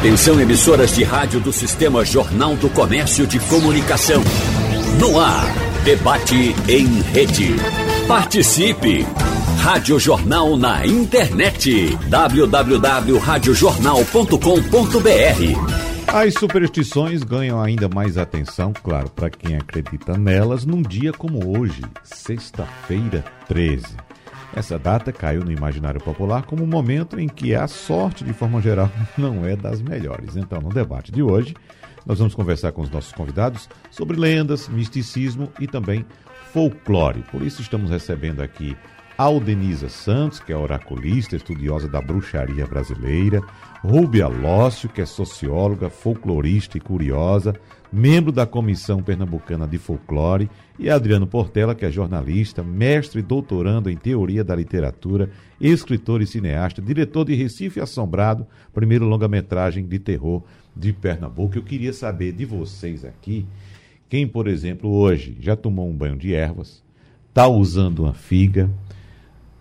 Atenção emissoras de rádio do Sistema Jornal do Comércio de Comunicação. No ar, debate em rede. Participe! Rádio Jornal na internet. www.radiojornal.com.br As superstições ganham ainda mais atenção, claro, para quem acredita nelas, num dia como hoje, sexta-feira 13. Essa data caiu no imaginário popular como um momento em que a sorte, de forma geral, não é das melhores. Então, no debate de hoje, nós vamos conversar com os nossos convidados sobre lendas, misticismo e também folclore. Por isso, estamos recebendo aqui Aldenisa Santos, que é oraculista, estudiosa da bruxaria brasileira, Rúbia Lócio, que é socióloga, folclorista e curiosa, membro da Comissão Pernambucana de Folclore, e Adriano Portela, que é jornalista, mestre e doutorando em Teoria da Literatura, escritor e cineasta, diretor de Recife Assombrado, primeiro longa-metragem de terror de Pernambuco. Eu queria saber de vocês aqui, quem, por exemplo, hoje já tomou um banho de ervas, está usando uma figa,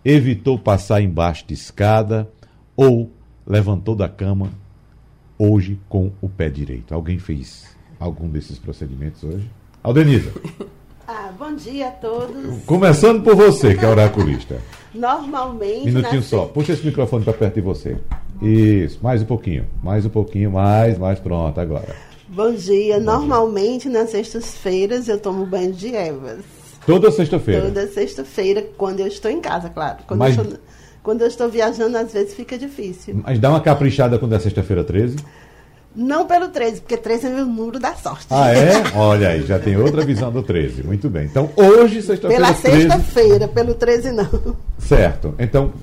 evitou passar embaixo de escada ou levantou da cama hoje com o pé direito. Alguém fez algum desses procedimentos hoje? Aldenisa. Ah, bom dia a todos. Começando por você, que é oraculista. Normalmente. Minutinho só. Puxa esse microfone para perto de você. Isso, mais um pouquinho. Mais um pouquinho, mais, mais pronto, agora. Bom dia. Bom Normalmente, dia. nas sextas-feiras, eu tomo banho de ervas. Toda sexta-feira? Toda sexta-feira, quando eu estou em casa, claro. Quando, Mas... eu estou, quando eu estou viajando, às vezes fica difícil. Mas dá uma caprichada quando é sexta-feira 13? Não pelo 13, porque 13 é meu número da sorte. Ah, é? Olha aí, já tem outra visão do 13. Muito bem. Então, hoje, sexta-feira. Pela sexta-feira, pelo 13 não. Certo. Então,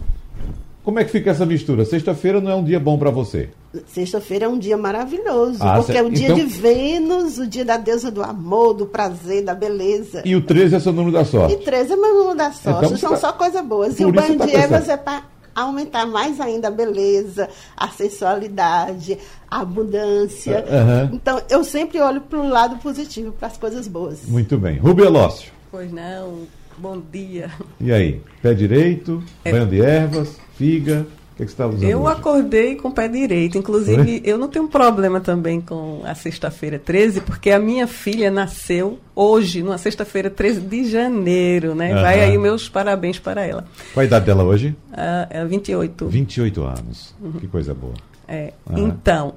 como é que fica essa mistura? Sexta-feira não é um dia bom para você? Sexta-feira é um dia maravilhoso, ah, porque é o dia então... de Vênus, o dia da deusa do amor, do prazer, da beleza. E o 13 é seu número da sorte? E 13 é meu número da sorte, então, são tá... só coisas boas. e o banho tá de ervas é para aumentar mais ainda a beleza, a sensualidade, a abundância. Uhum. Então, eu sempre olho para o lado positivo, para as coisas boas. Muito bem. Rubia Lócio. Pois não, bom dia. E aí, pé direito, é. banho de ervas, figa, que, que você está usando? Eu hoje? acordei com o pé direito. Inclusive, eu não tenho problema também com a sexta-feira 13, porque a minha filha nasceu hoje, numa sexta-feira 13 de janeiro, né? Uhum. Vai aí meus parabéns para ela. Qual a idade dela hoje? Uh, é 28. 28 anos. Uhum. Que coisa boa. É. Uhum. Então,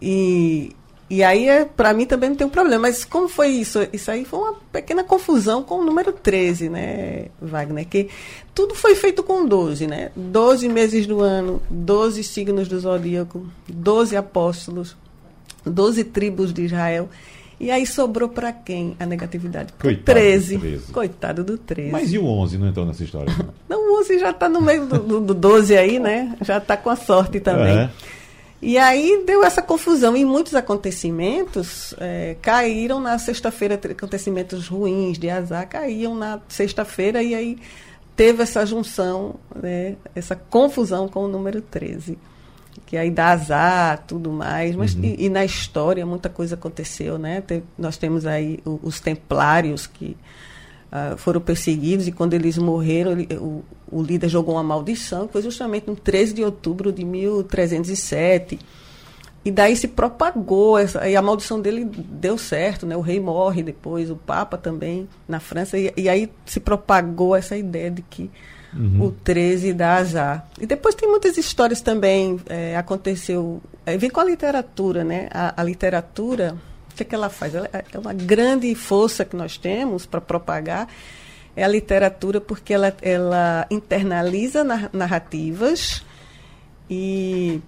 e e aí, é, para mim, também não tem um problema. Mas como foi isso? Isso aí foi uma pequena confusão com o número 13, né, Wagner? Que tudo foi feito com 12, né? 12 meses do ano, 12 signos do zodíaco, 12 apóstolos, 12 tribos de Israel. E aí sobrou para quem a negatividade? Coitado 13. 13. Coitado do 13. Mas e o 11 não entrou nessa história? Não, o 11 já está no meio do, do, do 12 aí, né? Já está com a sorte também. É. E aí deu essa confusão e muitos acontecimentos é, caíram na sexta-feira, acontecimentos ruins de azar caíam na sexta-feira e aí teve essa junção, né, essa confusão com o número 13. Que aí dá azar, tudo mais, mas uhum. e, e, na história muita coisa aconteceu, né? Tem, nós temos aí o, os templários que uh, foram perseguidos e quando eles morreram, ele, o, o líder jogou uma maldição, que foi justamente no 13 de outubro de 1307. E daí se propagou, essa, e a maldição dele deu certo, né? O rei morre depois, o Papa também, na França, e, e aí se propagou essa ideia de que uhum. o 13 dá azar. E depois tem muitas histórias também, é, aconteceu, é, vem com a literatura, né? A, a literatura o que, é que ela faz? Ela é uma grande força que nós temos para propagar é a literatura porque ela, ela internaliza narrativas e,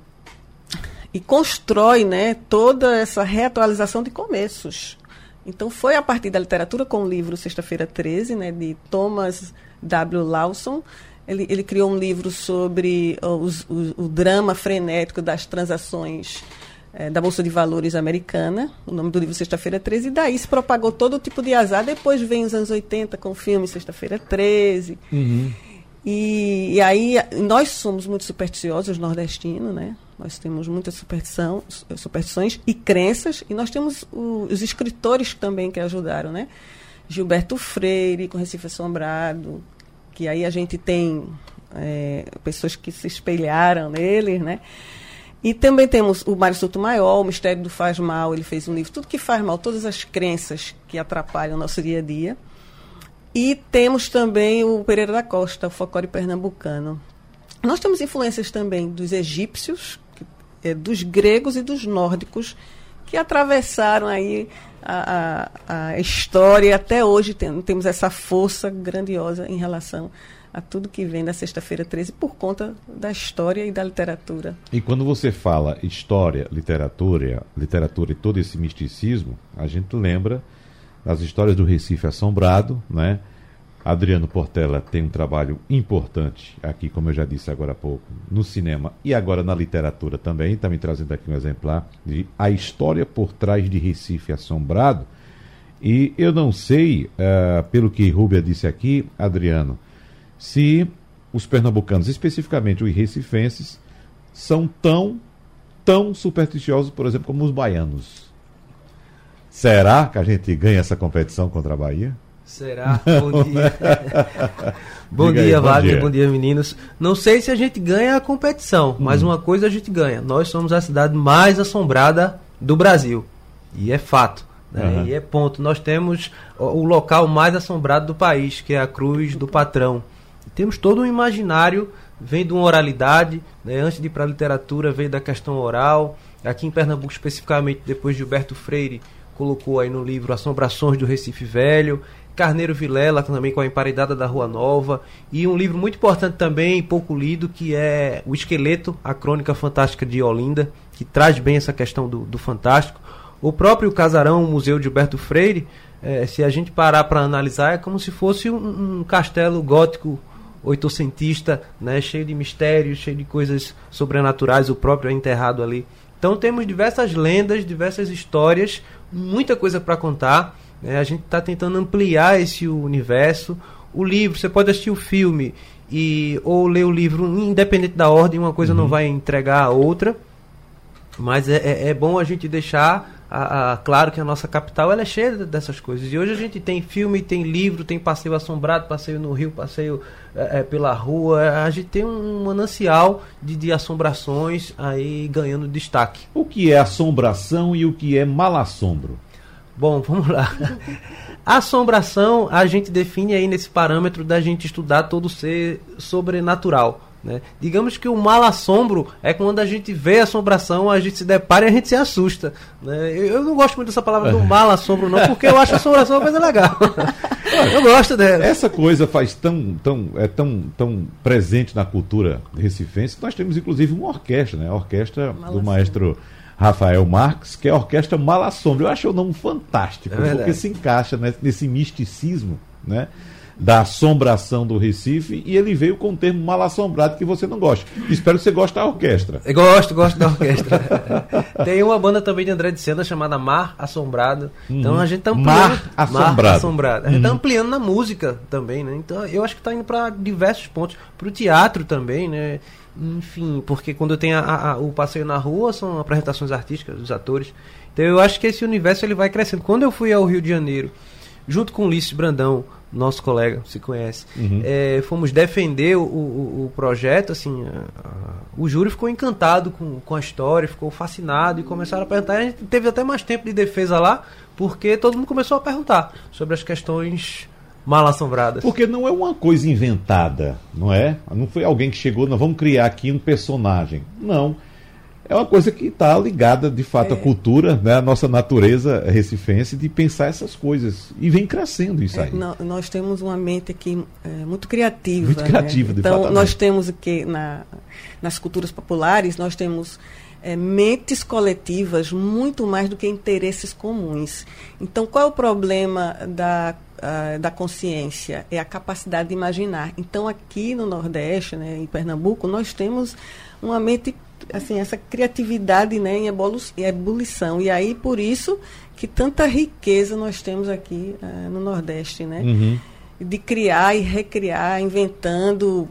e constrói né, toda essa reatualização de começos. Então foi a partir da literatura com o livro Sexta-feira 13, né, de Thomas W. Lawson. Ele, ele criou um livro sobre os, o, o drama frenético das transações é, da Bolsa de Valores americana, o nome do livro Sexta-feira 13, e daí se propagou todo tipo de azar. Depois vem os anos 80 com o filme Sexta-feira 13. Uhum. E, e, aí nós somos muito supersticiosos, nordestinos, né? Nós temos muitas superstição, superstições e crenças, e nós temos o, os escritores também que ajudaram, né? Gilberto Freire, com Recife Assombrado, que aí a gente tem é, pessoas que se espelharam neles, né? E também temos o Mário Souto Maior, o Mistério do Faz Mal, ele fez um livro, tudo que faz mal, todas as crenças que atrapalham o nosso dia a dia. E temos também o Pereira da Costa, o folclore pernambucano. Nós temos influências também dos egípcios, é, dos gregos e dos nórdicos, que atravessaram aí a, a, a história e até hoje tem, temos essa força grandiosa em relação tudo que vem da Sexta-feira 13 por conta da história e da literatura. E quando você fala história, literatura, literatura e todo esse misticismo, a gente lembra das histórias do Recife Assombrado, né? Adriano Portela tem um trabalho importante aqui, como eu já disse agora há pouco, no cinema e agora na literatura também. Está me trazendo aqui um exemplar de A História por Trás de Recife Assombrado. E eu não sei, uh, pelo que Rúbia disse aqui, Adriano, se os pernambucanos, especificamente os recifenses, são tão, tão supersticiosos, por exemplo, como os baianos. Será que a gente ganha essa competição contra a Bahia? Será? Bom dia. bom dia, aí, Wagner. Bom dia. bom dia, meninos. Não sei se a gente ganha a competição, hum. mas uma coisa a gente ganha. Nós somos a cidade mais assombrada do Brasil. E é fato. Né? Uhum. E é ponto. Nós temos o local mais assombrado do país, que é a Cruz do Patrão. Temos todo um imaginário, vem de uma oralidade, né? antes de ir para a literatura, veio da questão oral. Aqui em Pernambuco, especificamente, depois de Gilberto Freire, colocou aí no livro Assombrações do Recife Velho. Carneiro Vilela, também com a Emparedada da Rua Nova. E um livro muito importante também, pouco lido, que é O Esqueleto, a Crônica Fantástica de Olinda, que traz bem essa questão do, do fantástico. O próprio Casarão, o Museu de Gilberto Freire, é, se a gente parar para analisar, é como se fosse um, um castelo gótico oitocentista, né, cheio de mistérios, cheio de coisas sobrenaturais, o próprio é enterrado ali. Então temos diversas lendas, diversas histórias, muita coisa para contar. Né? A gente está tentando ampliar esse universo. O livro, você pode assistir o filme e ou ler o livro independente da ordem, uma coisa uhum. não vai entregar a outra. Mas é, é, é bom a gente deixar a, a, claro que a nossa capital ela é cheia dessas coisas. E hoje a gente tem filme, tem livro, tem passeio assombrado, passeio no rio, passeio é, é, pela rua. A gente tem um manancial de, de assombrações aí ganhando destaque. O que é assombração e o que é malassombro? Bom, vamos lá. Assombração a gente define aí nesse parâmetro da gente estudar todo ser sobrenatural. Né? Digamos que o mal assombro é quando a gente vê a assombração, a gente se depara e a gente se assusta. Né? Eu, eu, não gosto muito dessa palavra do mal assombro, não, porque eu acho a assombração uma coisa legal. eu gosto dela. Essa coisa faz tão, tão, é tão, tão presente na cultura recifense que nós temos inclusive uma orquestra, né? a orquestra do maestro. Rafael Marques, que é a Orquestra Malassombra. Eu acho o nome fantástico, é porque se encaixa nesse misticismo, né? Da assombração do Recife e ele veio com o termo mal assombrado que você não gosta. Espero que você goste da orquestra. Eu gosto, gosto da orquestra. Tem uma banda também de André de Sena chamada Mar Assombrado. Então uhum. a gente tá ampliando. Mar Assombrado. Mar Assombrado. A gente tá uhum. tá ampliando na música também, né? Então eu acho que tá indo para diversos pontos. Para o teatro também, né? Enfim, porque quando tem a, a, o passeio na rua são apresentações artísticas dos atores. Então eu acho que esse universo ele vai crescendo. Quando eu fui ao Rio de Janeiro, junto com Ulisses Brandão, nosso colega, se conhece, uhum. é, fomos defender o, o, o projeto, assim, a, a, o júri ficou encantado com, com a história, ficou fascinado e começaram a perguntar. A gente teve até mais tempo de defesa lá, porque todo mundo começou a perguntar sobre as questões mal assombradas. Porque não é uma coisa inventada, não é? Não foi alguém que chegou, nós vamos criar aqui um personagem. Não é uma coisa que está ligada, de fato, é. à cultura, né, à nossa natureza recifense de pensar essas coisas. E vem crescendo isso é, aí. nós temos uma mente aqui é, muito criativa. Muito criativa, né? de Então, fato, nós temos o que na, nas culturas populares, nós temos é, mentes coletivas muito mais do que interesses comuns. Então, qual é o problema da, da consciência? É a capacidade de imaginar. Então, aqui no Nordeste, né, em Pernambuco, nós temos uma mente assim, essa criatividade né, em ebulição. E aí, por isso, que tanta riqueza nós temos aqui uh, no Nordeste, né? Uhum. De criar e recriar, inventando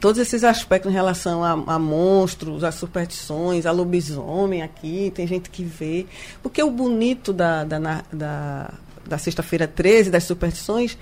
todos esses aspectos em relação a, a, monstros, a superstições, a lobisomem aqui, tem gente que vê. Porque o bonito da, da, da, da Sexta-feira 13, das superstições,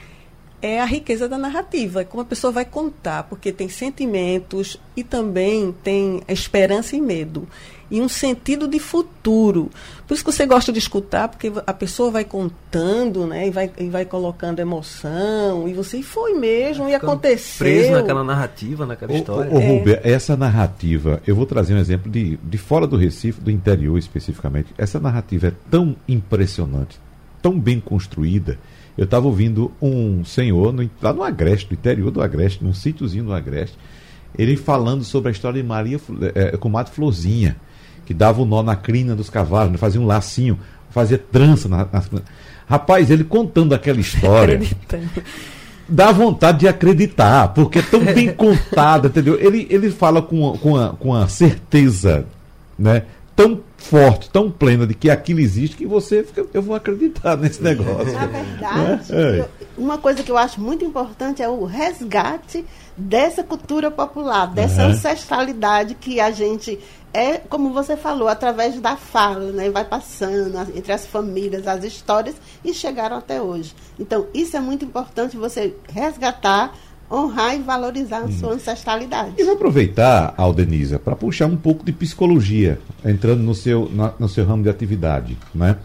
é a riqueza da narrativa, é como a pessoa vai contar, porque tem sentimentos e também tem esperança e medo e um sentido de futuro. Por isso que você gosta de escutar, porque a pessoa vai contando, né? E vai, e vai colocando emoção, e você e foi mesmo, e aconteceu. Preso naquela narrativa, naquela história. Ô, é. Rubia, essa narrativa, eu vou trazer um exemplo de, de fora do Recife, do interior especificamente. Essa narrativa é tão impressionante, tão bem construída. Eu estava ouvindo um senhor no, lá no Agreste, no interior do Agreste, num sítiozinho do Agreste, ele falando sobre a história de Maria é, com Mato Florzinha que dava o um nó na crina dos cavalos, né? fazia um lacinho, fazia trança na, na... Rapaz, ele contando aquela história. dá vontade de acreditar, porque é tão bem contada, entendeu? Ele, ele fala com, com, a, com a certeza, né? Tão forte, tão plena de que aquilo existe que você fica, eu vou acreditar nesse negócio. Na verdade, né? eu, uma coisa que eu acho muito importante é o resgate dessa cultura popular, dessa uhum. ancestralidade que a gente é, como você falou, através da fala, né? vai passando entre as famílias, as histórias e chegaram até hoje. Então, isso é muito importante você resgatar, honrar e valorizar a hum. sua ancestralidade. E vou aproveitar, Aldenisa, para puxar um pouco de psicologia, entrando no seu, na, no seu ramo de atividade. Né?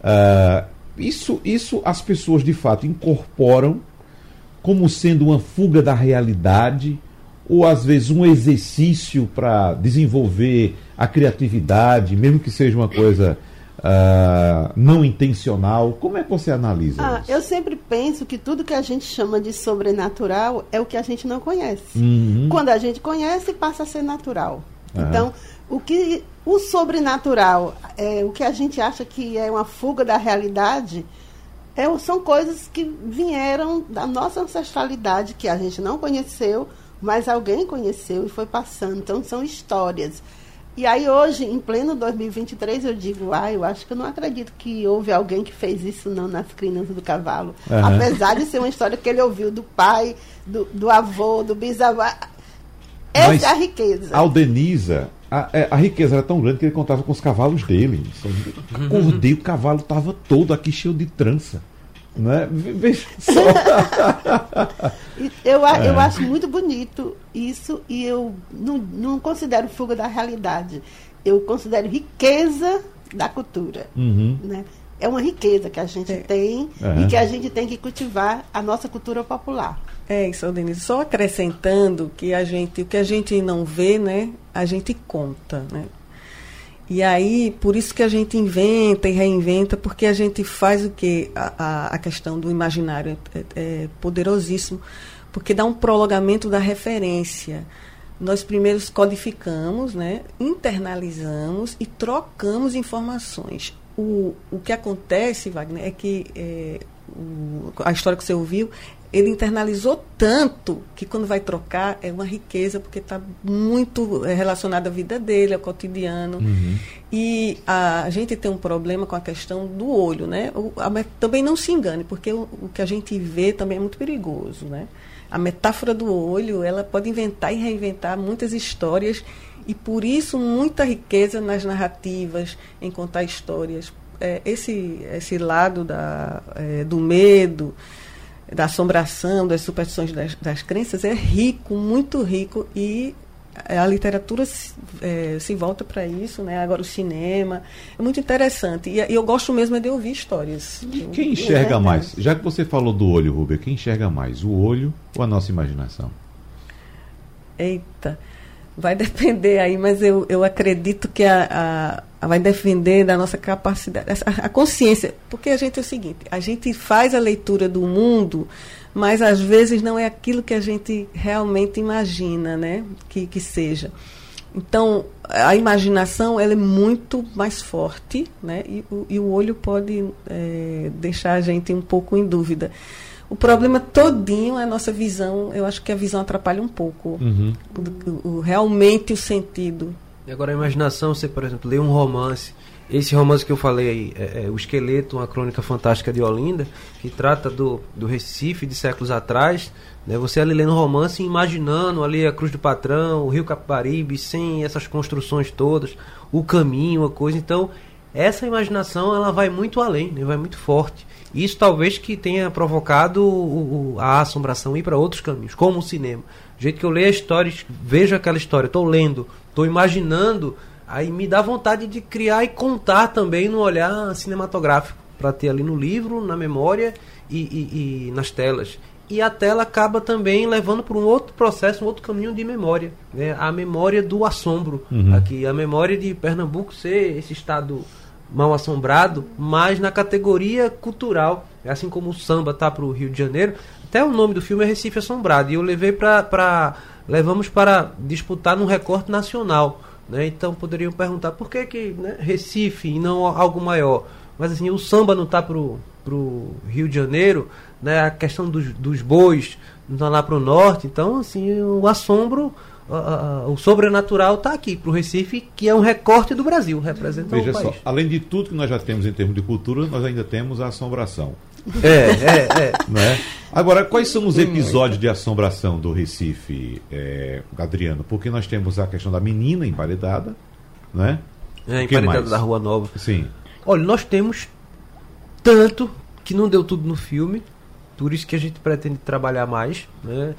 Uh, isso, isso as pessoas de fato incorporam como sendo uma fuga da realidade ou às vezes um exercício para desenvolver a criatividade, mesmo que seja uma coisa uh, não intencional? Como é que você analisa ah, isso? Eu sempre penso que tudo que a gente chama de sobrenatural é o que a gente não conhece. Uhum. Quando a gente conhece, passa a ser natural. Uhum. Então, o que o sobrenatural, é, o que a gente acha que é uma fuga da realidade, é, são coisas que vieram da nossa ancestralidade, que a gente não conheceu, mas alguém conheceu e foi passando. Então são histórias. E aí hoje, em pleno 2023, eu digo, ah, eu acho que eu não acredito que houve alguém que fez isso não nas crinas do cavalo. Uhum. Apesar de ser uma história que ele ouviu do pai, do, do avô, do bisavô. Essa Mas é a riqueza. Aldenisa, a, é, a, riqueza era tão grande que ele contava com os cavalos dele. Acordei, o cavalo estava todo aqui cheio de trança. Né? Veja só. eu, é. eu acho muito bonito isso e eu não, não considero fuga da realidade. Eu considero riqueza da cultura. Uhum. Né? É uma riqueza que a gente é. tem e que a gente tem que cultivar a nossa cultura popular. É isso, Denise. Só acrescentando que a gente, o que a gente não vê, né, a gente conta, né? E aí, por isso que a gente inventa e reinventa, porque a gente faz o que? A, a, questão do imaginário é, é, poderosíssimo, porque dá um prolongamento da referência. Nós primeiro codificamos, né, internalizamos e trocamos informações. O, o que acontece, Wagner, é que é, o, a história que você ouviu ele internalizou tanto que quando vai trocar é uma riqueza, porque está muito é, relacionado à vida dele, ao cotidiano. Uhum. E a, a, gente tem um problema com a questão do olho, né? O, a, também não se engane, porque o, o, que a gente vê também é muito perigoso, né? A metáfora do olho, ela pode inventar e reinventar muitas histórias e por isso muita riqueza nas narrativas, em contar histórias. É, esse, esse lado da, é, do medo, da assombração, das superstições das, das crenças é rico, muito rico e a literatura se, é, se volta para isso, né? Agora o cinema é muito interessante e, eu gosto mesmo de ouvir histórias. Quem enxerga é mais? Já que você falou do olho, Rubia, quem enxerga mais, o olho ou a nossa imaginação? Eita, vai depender aí, mas eu, eu acredito que a, a, vai depender da nossa capacidade, a, a, consciência, porque a gente é o seguinte, a gente faz a leitura do mundo, mas às vezes não é aquilo que a gente realmente imagina, né, que, que seja. Então, a imaginação ela é muito mais forte, né, e, o, e o olho pode é, deixar a gente um pouco em dúvida. O problema todinho é a nossa visão. Eu acho que a visão atrapalha um pouco. Uhum. O, o, realmente o sentido. E agora a imaginação, você, por exemplo, lê um romance. Esse romance que eu falei aí, é, é O Esqueleto, uma crônica fantástica de Olinda, que trata do, do Recife de séculos atrás. Né? Você ali lendo um romance imaginando ali a Cruz do Patrão, o Rio Capibaribe, sem essas construções todas, o caminho, a coisa. Então, essa imaginação ela vai muito além, né? vai muito forte. Isso talvez que tenha provocado o, o, a assombração ir para outros caminhos, como o cinema. Do jeito que eu leio a história, vejo aquela história, estou lendo, estou imaginando, aí me dá vontade de criar e contar também no olhar cinematográfico, para ter ali no livro, na memória e, e, e nas telas e a tela acaba também levando para um outro processo, um outro caminho de memória. Né? A memória do assombro uhum. aqui, a memória de Pernambuco ser esse estado mal assombrado, mas na categoria cultural, assim como o samba tá para o Rio de Janeiro, até o nome do filme é Recife Assombrado, e eu levei para levamos para disputar num recorte nacional, né? Então poderiam perguntar por que que né, Recife e não algo maior, mas assim o samba não tá pro pro Rio de Janeiro, né? A questão dos, dos bois não tá lá pro norte, então assim o assombro o sobrenatural está aqui para o Recife, que é um recorte do Brasil, representa Veja o país. só, além de tudo que nós já temos em termos de cultura, nós ainda temos a assombração. É, é, é. Né? Agora, quais são os episódios de assombração do Recife, é, Adriano? Porque nós temos a questão da menina emparedada, né? É, emparedada da Rua Nova. Sim. Olha, nós temos tanto que não deu tudo no filme, por isso que a gente pretende trabalhar mais, né?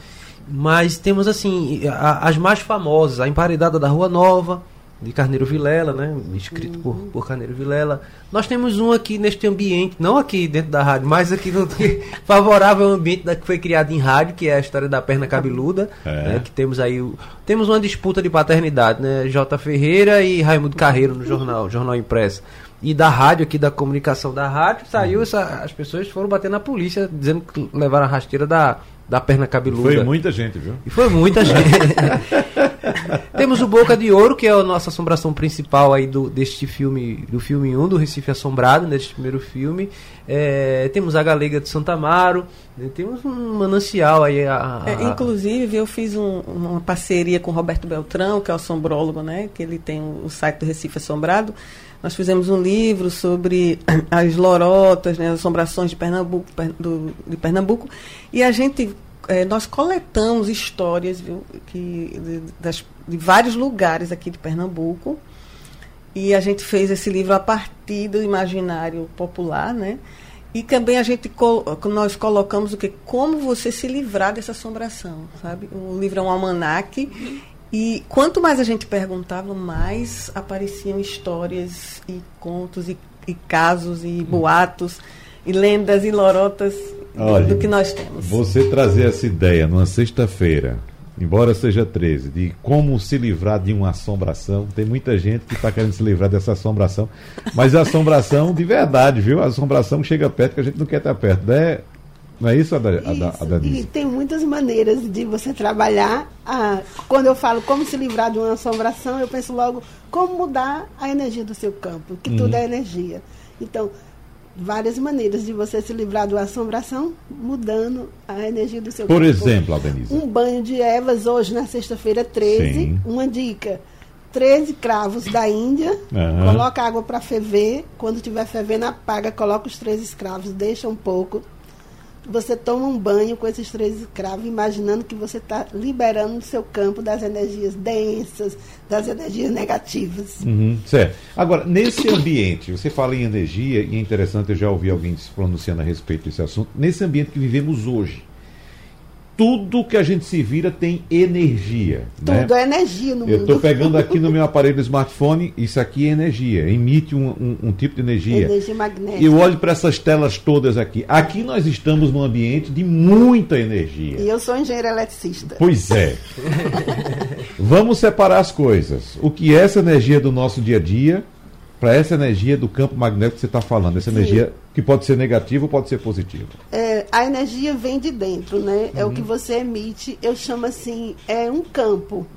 Mas temos assim, a, as mais famosas, a Emparedada da Rua Nova, de Carneiro Vilela, né? Escrito por, uhum. por Carneiro Vilela. Nós temos um aqui neste ambiente, não aqui dentro da rádio, mas aqui no favorável ambiente da, que foi criado em rádio, que é a história da perna cabeluda, é. né? que temos aí o, temos uma disputa de paternidade, né? J. Ferreira e Raimundo Carreiro no jornal, jornal impresso. E da rádio aqui, da comunicação da rádio, saiu uhum. essa, as pessoas foram bater na polícia, dizendo que levaram a rasteira da, da perna cabeluda. Foi muita gente, viu? E foi muita gente. Temos o Boca de Ouro, que é a nossa assombração principal aí do, deste filme, do filme 1, do Recife Assombrado, neste primeiro filme. É, temos a Galega de Santa Amaro, né? temos um manancial aí. A, a... É, inclusive, eu fiz um, uma parceria com o Roberto Beltrão, que é o assombrólogo, né? Que ele tem o site do Recife Assombrado. Nós fizemos um livro sobre as lorotas, né, as assombrações de Pernambuco, do, de Pernambuco, e a gente é, nós coletamos histórias viu, que, de, das, de vários lugares aqui de Pernambuco e a gente fez esse livro a partir do imaginário popular, né? E também a gente nós colocamos o que como você se livrar dessa assombração, sabe? O livro é um almanaque e quanto mais a gente perguntava, mais apareciam histórias e contos e, e casos e boatos e lendas e lorotas Olha, do que nós temos. Você trazer essa ideia numa sexta-feira, embora seja 13, de como se livrar de uma assombração. Tem muita gente que está querendo se livrar dessa assombração, mas a assombração de verdade, viu? A assombração chega perto que a gente não quer estar perto, né? Não é isso, Adanise? E tem muitas maneiras de você trabalhar. Ah, quando eu falo como se livrar de uma assombração, eu penso logo como mudar a energia do seu campo, que uhum. tudo é energia. Então, várias maneiras de você se livrar de uma assombração, mudando a energia do seu Por campo. Por exemplo, Adanise? Um banho de ervas hoje, na sexta-feira 13. Sim. Uma dica. 13 cravos da Índia, uhum. coloca água para ferver, quando tiver fervendo apaga, coloca os 13 escravos, deixa um pouco, você toma um banho com esses três escravos, imaginando que você está liberando o seu campo das energias densas, das energias negativas. Uhum, certo. Agora, nesse ambiente, você fala em energia, e é interessante, eu já ouvi alguém se pronunciando a respeito desse assunto, nesse ambiente que vivemos hoje, tudo que a gente se vira tem energia. Né? Tudo né? é energia no mundo. Eu estou pegando aqui no meu aparelho smartphone, isso aqui é energia, emite um, um, um tipo de energia. Energia magnética. Eu olho para essas telas todas aqui. Aqui nós estamos num ambiente de muita energia. E eu sou engenheiro eletricista. Pois é. Vamos separar as coisas. O que é essa energia do nosso dia a dia para essa energia do campo magnético que você está falando, essa Sim. energia que pode ser negativa ou pode ser positiva? É, a energia vem de dentro, né? É o que uhum. você emite, eu chamo assim, é um campo.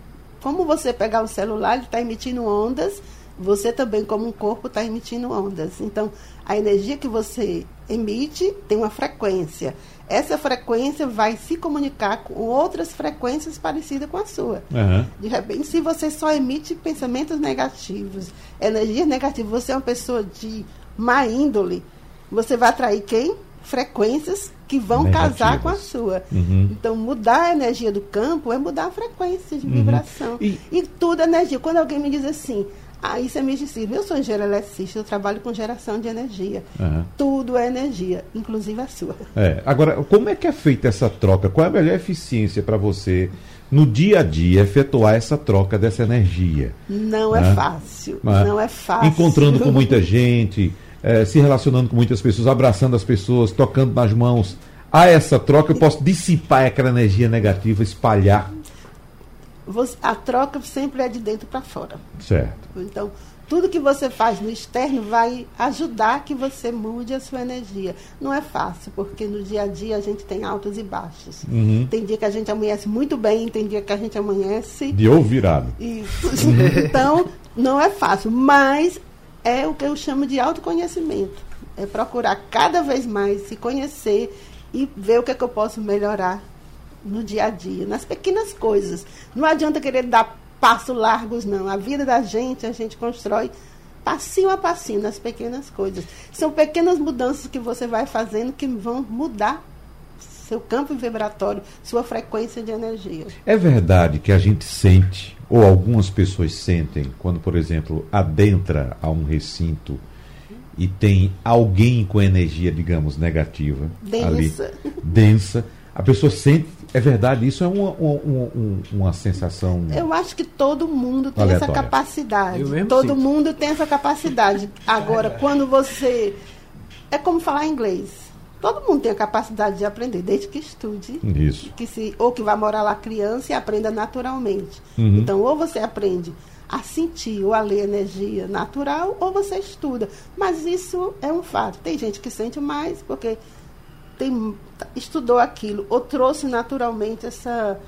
Como você pegar o celular, ele está emitindo ondas, você também, como um corpo, está emitindo ondas. Então, a energia que você emite tem uma frequência essa frequência vai se comunicar com outras frequências parecidas com a sua. Uhum. De repente, se você só emite pensamentos negativos, energia negativa, você é uma pessoa de má índole, você vai atrair quem? Frequências que vão Negativas. casar com a sua. Uhum. Então, mudar a energia do campo é mudar a frequência de uhum. vibração. E... e tudo é energia. Quando alguém me diz assim, Ah, isso é misticismo. Eu sou engenheiro eletricista, eu trabalho com geração de energia. Uhum. Tudo é energia, inclusive a sua. É. Agora, como é que é feita essa troca? Qual é a melhor eficiência para você, no dia a dia, efetuar essa troca dessa energia? Não né? é fácil. Né? Não é fácil. Encontrando com muita gente, é, se relacionando com muitas pessoas, abraçando as pessoas, tocando nas mãos. A essa troca eu posso dissipar aquela energia negativa, espalhar você, a troca sempre é de dentro para fora. Certo. Então, tudo que você faz no externo vai ajudar que você mude a sua energia. Não é fácil, porque no dia a dia a gente tem altos e baixos. Uhum. Tem dia que a gente amanhece muito bem, tem dia que a gente amanhece. De ou virado. Isso. então, não é fácil, mas é o que eu chamo de autoconhecimento. É procurar cada vez mais se conhecer e ver o que, é que eu posso melhorar no dia a dia, nas pequenas coisas. Não adianta querer dar passos largos, não. A vida da gente, a gente constrói passinho a passinho nas pequenas coisas. São pequenas mudanças que você vai fazendo que vão mudar seu campo vibratório, sua frequência de energia. É verdade que a gente sente, ou algumas pessoas sentem, quando, por exemplo, adentra a um recinto e tem alguém com energia, digamos, negativa densa. ali, densa, a pessoa sente é verdade, isso é uma, uma, uma sensação. Eu acho que todo mundo tem aleatória. essa capacidade. Todo sinto. mundo tem essa capacidade. Agora, quando você. É como falar inglês. Todo mundo tem a capacidade de aprender, desde que estude. Isso. Que se, ou que vá morar lá criança e aprenda naturalmente. Uhum. Então, ou você aprende a sentir ou a ler energia natural, ou você estuda. Mas isso é um fato. Tem gente que sente mais, porque tem, estudou aquilo, ou trouxe naturalmente essa,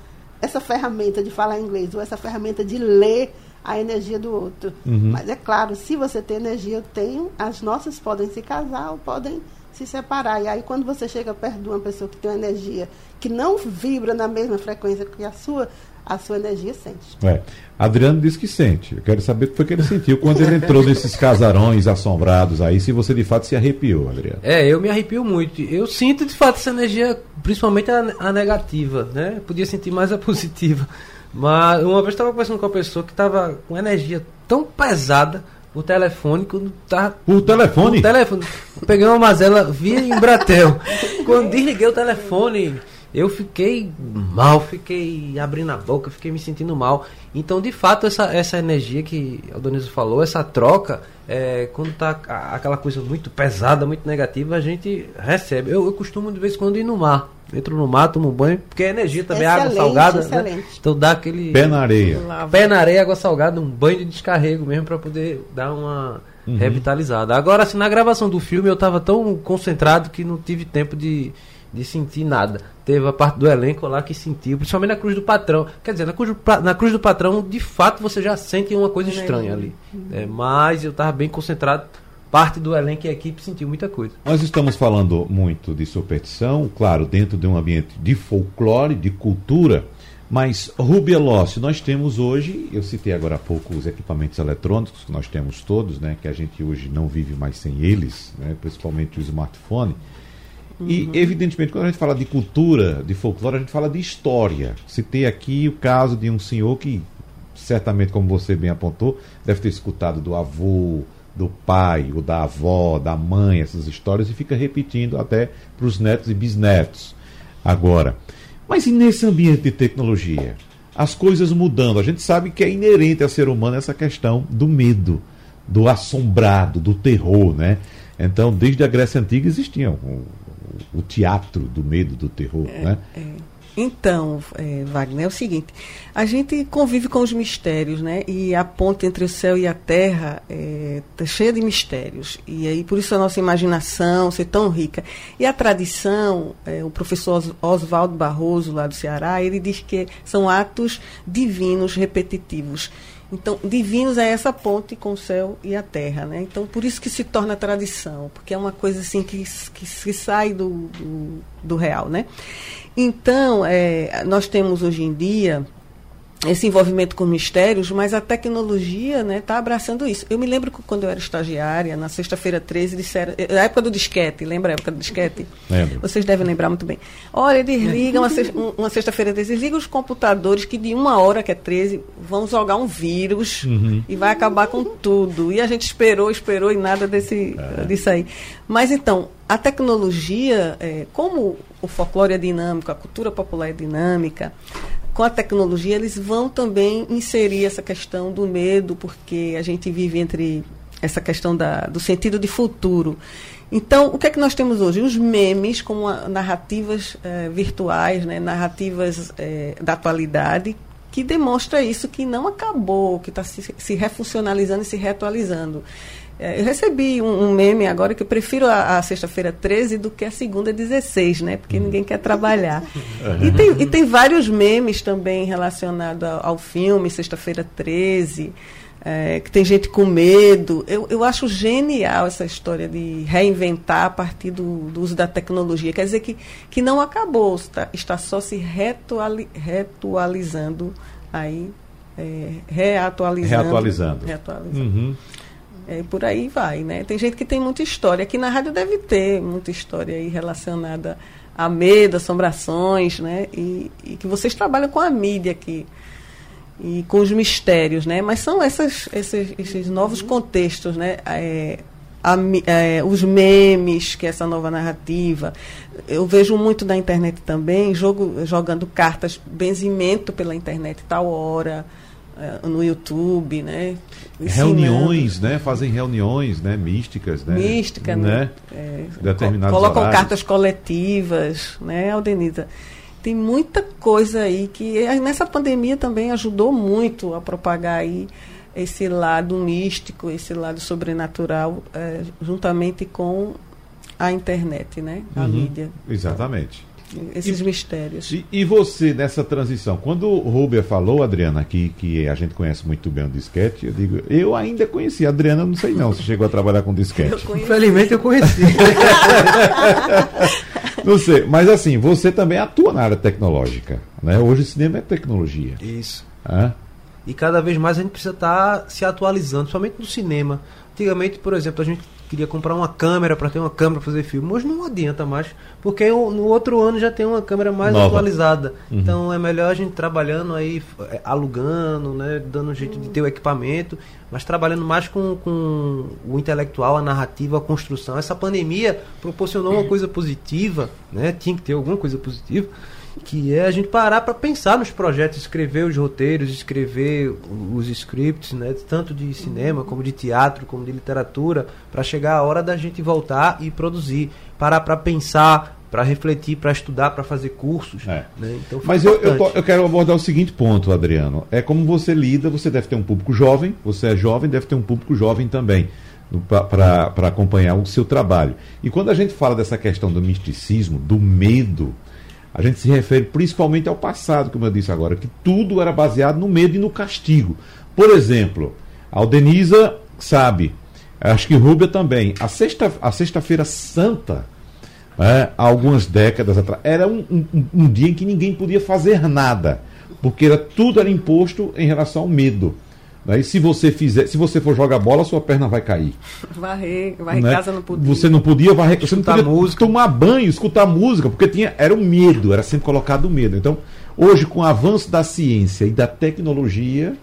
essa ferramenta de falar inglês, ou essa ferramenta de ler a energia do outro. Uhum. Mas é claro, se você tem energia, eu tenho, as nossas podem se casar ou podem se separar. E aí, quando você chega perto de uma pessoa que tem uma energia que não vibra na mesma frequência que a sua, a sua energia sente. É. Adriano disse que sente. Eu quero saber o que foi que ele sentiu quando ele entrou nesses casarões assombrados aí, se você de fato se arrepiou, Adriano. É, eu me arrepio muito. Eu sinto de fato essa energia, principalmente a, a negativa, né? podia sentir mais a positiva. Mas uma vez estava conversando com uma pessoa que estava com energia tão pesada o telefone quando tá. O telefone? O telefone. Peguei uma mazela via Embratel. quando desliguei o telefone, eu fiquei mal, fiquei abrindo a boca, fiquei me sentindo mal. Então, de fato, essa, essa energia que o Donizo falou, essa troca, é, quando tá aquela coisa muito pesada, muito negativa, a gente recebe. Eu, eu costumo de vez em quando ir no mar. Entro no mar, tomo banho, porque a energia também excelente, é água salgada, né? Então dá aquele. Pé na areia. Pé na areia, água salgada, um banho de descarrego mesmo para poder dar uma uhum. revitalizada. Agora, assim, na gravação do filme eu tava tão concentrado que não tive tempo de de sentir nada. Teve a parte do elenco lá que sentiu, principalmente na Cruz do Patrão. Quer dizer, na Cruz do, na cruz do Patrão, de fato, você já sente uma coisa estranha ali. É, mas eu estava bem concentrado. Parte do elenco e a equipe sentiu muita coisa. Nós estamos falando muito de superstição, claro, dentro de um ambiente de folclore, de cultura. Mas, Rubia Lossi, nós temos hoje, eu citei agora há pouco os equipamentos eletrônicos que nós temos todos, né, que a gente hoje não vive mais sem eles, né, principalmente o smartphone. Uhum. E, evidentemente, quando a gente fala de cultura, de folclore, a gente fala de história. Citei aqui o caso de um senhor que, certamente, como você bem apontou, deve ter escutado do avô, do pai, ou da avó, da mãe, essas histórias, e fica repetindo até para os netos e bisnetos. Agora, mas e nesse ambiente de tecnologia? As coisas mudando. A gente sabe que é inerente ao ser humano essa questão do medo, do assombrado, do terror, né? Então, desde a Grécia Antiga existiam o teatro do medo, do terror, é, né? É. Então, é, Wagner, é o seguinte: a gente convive com os mistérios, né? E a ponte entre o céu e a terra está é, tá cheia de mistérios. E aí, por isso a nossa imaginação ser tão rica. E a tradição, é, o professor Oswaldo Barroso, lá do Ceará, ele diz que são atos divinos repetitivos. Então, divinos é essa ponte com o céu e a terra, né? Então, por isso que se torna tradição, porque é uma coisa assim que, que, sai do, do, do, real, né? Então, é, nós temos hoje em dia esse envolvimento com mistérios, mas a tecnologia está né, tá abraçando isso. Eu me lembro que quando eu era estagiária, na sexta-feira 13, disseram, na época do disquete, lembra a época do disquete? Lembro. Vocês devem lembrar muito bem. Olha, desliga uma, uma sexta-feira 13, desliga os computadores que de uma hora, que é 13, vão jogar um vírus uhum. e vai acabar com tudo. E a gente esperou, esperou e nada desse, é. disso aí. Mas então, a tecnologia, é, como o folclore é dinâmico, a cultura popular é dinâmica, com a tecnologia, eles vão também inserir essa questão do medo, porque a gente vive entre essa questão da, do sentido de futuro. Então, o que é que nós temos hoje? Os memes como narrativas eh, virtuais, né, narrativas eh, da atualidade, que demonstra isso, que não acabou, que está se, se refuncionalizando e se reatualizando. É, eu recebi um, um, meme agora que eu prefiro a, a sexta-feira 13 do que a segunda 16, né? Porque ninguém quer trabalhar. E tem, e tem vários memes também relacionados ao, ao filme Sexta-feira 13. É, que tem gente com medo. Eu, eu acho genial essa história de reinventar a partir do, do uso da tecnologia. Quer dizer que, que não acabou, está, está só se retuali, retualizando aí, é, reatualizando. Reatualizando. reatualizando. Uhum. É, por aí vai, né? Tem gente que tem muita história. Aqui na rádio deve ter muita história aí relacionada a medo, assombrações, né? E, e que vocês trabalham com a mídia aqui e com os mistérios, né? Mas são essas, esses, esses novos contextos, né? É, a, é, os memes, que é essa nova narrativa. Eu vejo muito na internet também, jogo, jogando cartas, benzimento pela internet, tal hora. É, no YouTube, né? Reuniões, né? Fazem reuniões, né? Místicas, né? Mística, né? né? É, colocam horários. cartas coletivas, né, Aldenita? Tem muita coisa aí que nessa pandemia também ajudou muito a propagar aí esse lado místico, esse lado sobrenatural, é, juntamente com a internet, né? A uhum, mídia. Exatamente esses e, mistérios. E, e, você, nessa transição, quando o Rubia falou, Adriana, que, que a gente conhece muito bem o disquete, eu digo, eu ainda conheci. A Adriana, não sei não, se chegou a trabalhar com disquete. Infelizmente eu conheci. não sei, mas assim, você também atua na área tecnológica. Né? Hoje o cinema é tecnologia. Isso. Hã? E cada vez mais a gente precisa estar tá se atualizando, somente no cinema. Antigamente, por exemplo, a gente queria comprar uma câmera para ter uma câmera para fazer filme. Hoje não adianta mais, porque no outro ano já tem uma câmera mais Nova. atualizada. Uhum. Então é melhor a gente trabalhando aí, é, alugando, né, dando um jeito de ter o equipamento, mas trabalhando mais com, com o intelectual, a narrativa, a construção. Essa pandemia proporcionou uma coisa positiva, né? Tinha que ter alguma coisa positiva que é a gente parar para pensar nos projetos, escrever os roteiros, escrever os scripts, né, tanto de cinema como de teatro, como de literatura, para chegar a hora da gente voltar e produzir, parar para pensar, para refletir, para estudar, para fazer cursos. É. Né? Então, Mas eu, eu, eu, quero abordar o seguinte ponto, Adriano. É como você lida, você deve ter um público jovem, você é jovem, deve ter um público jovem também para acompanhar o seu trabalho. E quando a gente fala dessa questão do misticismo, do medo, a gente se refere principalmente ao passado, como eu disse agora, que tudo era baseado no medo e no castigo. Por exemplo, a Aldenisa sabe, acho que Rúbia também, a sexta-feira a sexta santa, é, há algumas décadas atrás, era um, um, um dia em que ninguém podia fazer nada, porque era, tudo era imposto em relação ao medo. E se você fizer, se você for jogar bola, sua perna vai cair. Varrer, varrer né? casa não podia. Você não podia varrer, você não podia música. tomar banho, escutar música, porque tinha, era um medo, era sempre colocado medo. Então, hoje, com o avanço da ciência e da tecnologia,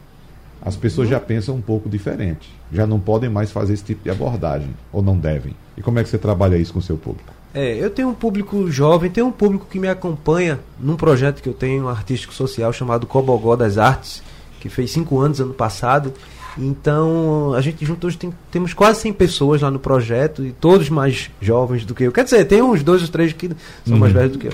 as pessoas já pensam um pouco diferente. Já não podem mais fazer esse tipo de abordagem, ou não devem. E como é que você trabalha isso com o seu público? É, eu tenho um público jovem, tenho um público que me acompanha num projeto que eu tenho, um artístico social chamado Cobogó das Artes, que fez cinco anos ano passado. Então, a gente junto hoje tem, temos quase 100 pessoas lá no projeto e todos mais jovens do que eu. Quer dizer, tem uns dois ou três que são uhum. mais velhos do que eu.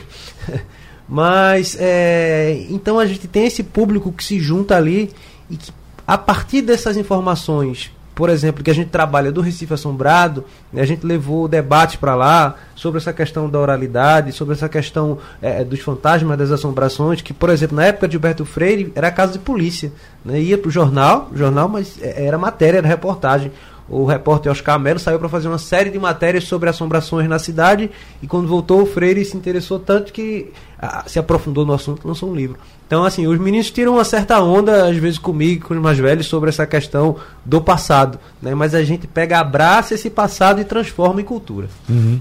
Mas, é, então a gente tem esse público que se junta ali e que, a partir dessas informações por exemplo, que a gente trabalha do Recife Assombrado, né, a gente levou debates para lá sobre essa questão da oralidade, sobre essa questão é, dos fantasmas das assombrações, que, por exemplo, na época de Gilberto Freire, era caso de polícia. Né, ia para o jornal, jornal, mas é, era matéria, era reportagem. O repórter Oscar Melo saiu para fazer uma série de matérias sobre assombrações na cidade e quando voltou o Freire se interessou tanto que ah, se aprofundou no assunto, lançou um livro. Então, assim, os meninos tiram uma certa onda, às vezes comigo, com os mais velhos, sobre essa questão do passado, né? Mas a gente pega, abraça esse passado e transforma em cultura. Uhum.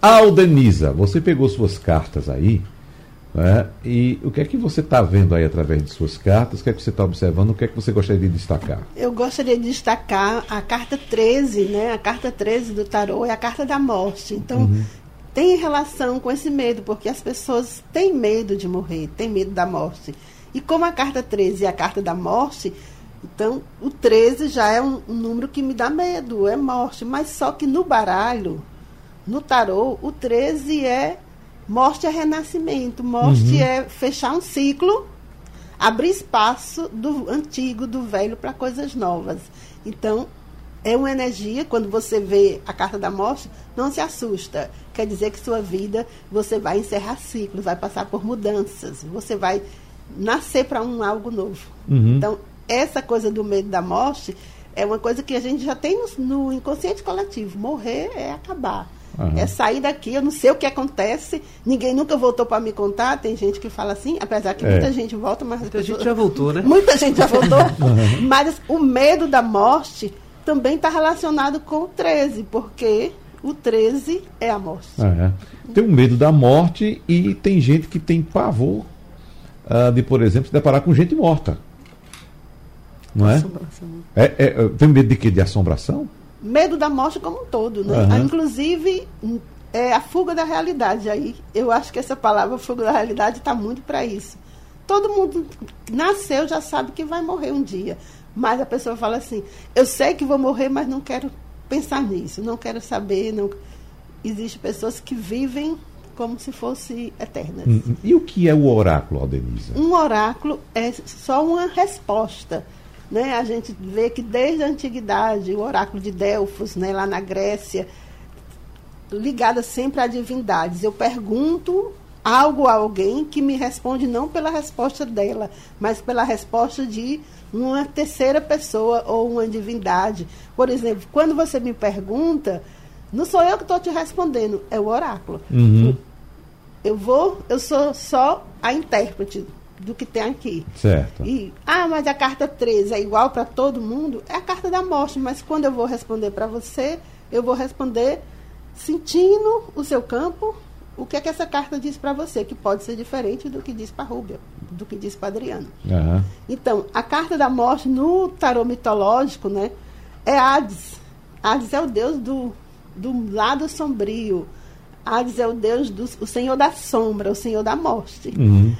Aldenisa, você pegou suas cartas aí, né? E o que é que você está vendo aí através de suas cartas? O que é que você está observando? O que é que você gostaria de destacar? Eu gostaria de destacar a carta 13, né? A carta 13 do tarô é a carta da morte. Então, uhum. tem relação com esse medo, porque as pessoas têm medo de morrer, têm medo da morte. E como a carta 13 é a carta da morte, então o 13 já é um, um número que me dá medo, é morte. Mas só que no baralho, no tarô, o 13 é Morte é renascimento, morte uhum. é fechar um ciclo, abrir espaço do antigo, do velho para coisas novas. Então, é uma energia, quando você vê a carta da morte, não se assusta. Quer dizer que sua vida, você vai encerrar ciclos, vai passar por mudanças, você vai nascer para um algo novo. Uhum. Então, essa coisa do medo da morte é uma coisa que a gente já tem no, no inconsciente coletivo. Morrer é acabar. Uhum. É sair daqui, eu não sei o que acontece, ninguém nunca voltou para me contar. Tem gente que fala assim, apesar que é. muita gente volta, mas. Muita pessoas... gente já voltou, né? Muita gente já voltou. uhum. Mas o medo da morte também está relacionado com o 13, porque o 13 é a morte. É. Tem um medo da morte e tem gente que tem pavor uh, de, por exemplo, se deparar com gente morta. Não é? Assombração. É, é, tem medo de quê? De assombração? Medo da morte como um todo, né? Uhum. Inclusive é a fuga da realidade aí. Eu acho que essa palavra fuga da realidade está muito para isso. Todo mundo nasceu já sabe que vai morrer um dia, mas a pessoa fala assim: eu sei que vou morrer, mas não quero pensar nisso, não quero saber, não. Existem pessoas que vivem como se fossem eternas. Hum, hum. E o que é o oráculo, Aldenisa? Um oráculo é só uma resposta né? A gente vê que desde a antiguidade, o oráculo de Delfos, né, lá na Grécia, ligada sempre a divindades. Eu pergunto algo a alguém que me responde não pela resposta dela, mas pela resposta de uma terceira pessoa ou uma divindade. Por exemplo, quando você me pergunta, não sou eu que estou te respondendo, é o oráculo. Uhum. Eu vou, eu sou só a intérprete do que tem aqui. Certo. E, ah, mas a carta 13 é igual para todo mundo? É a carta da morte, mas quando eu vou responder para você, eu vou responder sentindo o seu campo, o que é que essa carta diz para você, que pode ser diferente do que diz para Rubia, do que diz para Adriano. Uhum. Então, a carta da morte no tarô mitológico, né, é Hades. Hades é o deus do, do lado sombrio. Hades é o deus do o senhor da sombra, o senhor da morte. Uhum.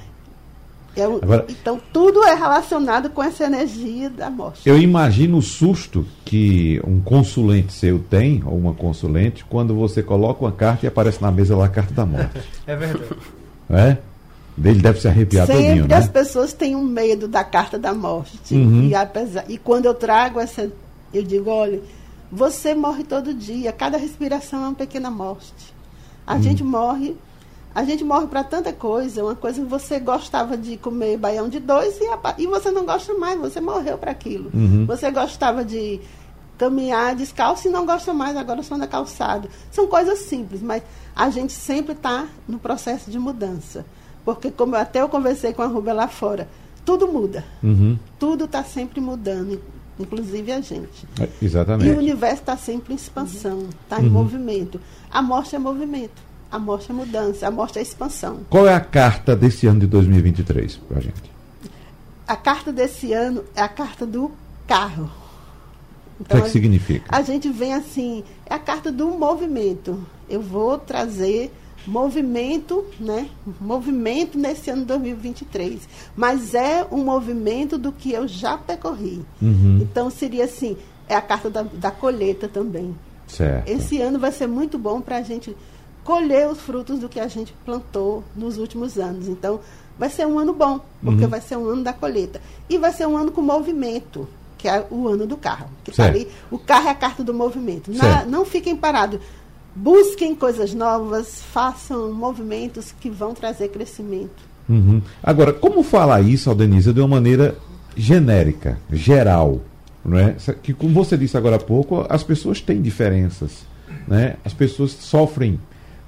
É Agora, então, tudo é relacionado com essa energia da morte. Eu imagino o susto que um consulente seu tem, ou uma consulente, quando você coloca uma carta e aparece na mesa lá a carta da morte. é verdade. É? Ele deve se arrepiar Sempre todinho, né? as pessoas têm um medo da carta da morte. Uhum. E, apesar, e quando eu trago essa, eu digo, olha, você morre todo dia, cada respiração é uma pequena morte. A uhum. gente morre a gente morre para tanta coisa, uma coisa que você gostava de comer baião de dois e, a, e você não gosta mais, você morreu para aquilo. Uhum. Você gostava de caminhar descalço e não gosta mais, agora só anda calçado. São coisas simples, mas a gente sempre está no processo de mudança. Porque como até eu conversei com a Rubia lá fora, tudo muda. Uhum. Tudo está sempre mudando, inclusive a gente. É, exatamente. E o universo está sempre em expansão, está em uhum. movimento. A morte é movimento. A morte é mudança, a morte é expansão. Qual é a carta desse ano de 2023 para a gente? A carta desse ano é a carta do carro. Então, o que, é que significa? A gente vem assim, é a carta do movimento. Eu vou trazer movimento, né? Movimento nesse ano 2023. Mas é um movimento do que eu já percorri. Uhum. Então seria assim, é a carta da, da colheita também. Certo. Esse ano vai ser muito bom para a gente colher os frutos do que a gente plantou nos últimos anos. Então, vai ser um ano bom, porque uhum. vai ser um ano da colheita. E vai ser um ano com movimento, que é o ano do carro. Que tá ali, o carro é a carta do movimento. Na, não fiquem parados. Busquem coisas novas, façam movimentos que vão trazer crescimento. Uhum. Agora, como falar isso, Aldenise, de uma maneira genérica, geral? não é? Que como você disse agora há pouco, as pessoas têm diferenças, né? As pessoas sofrem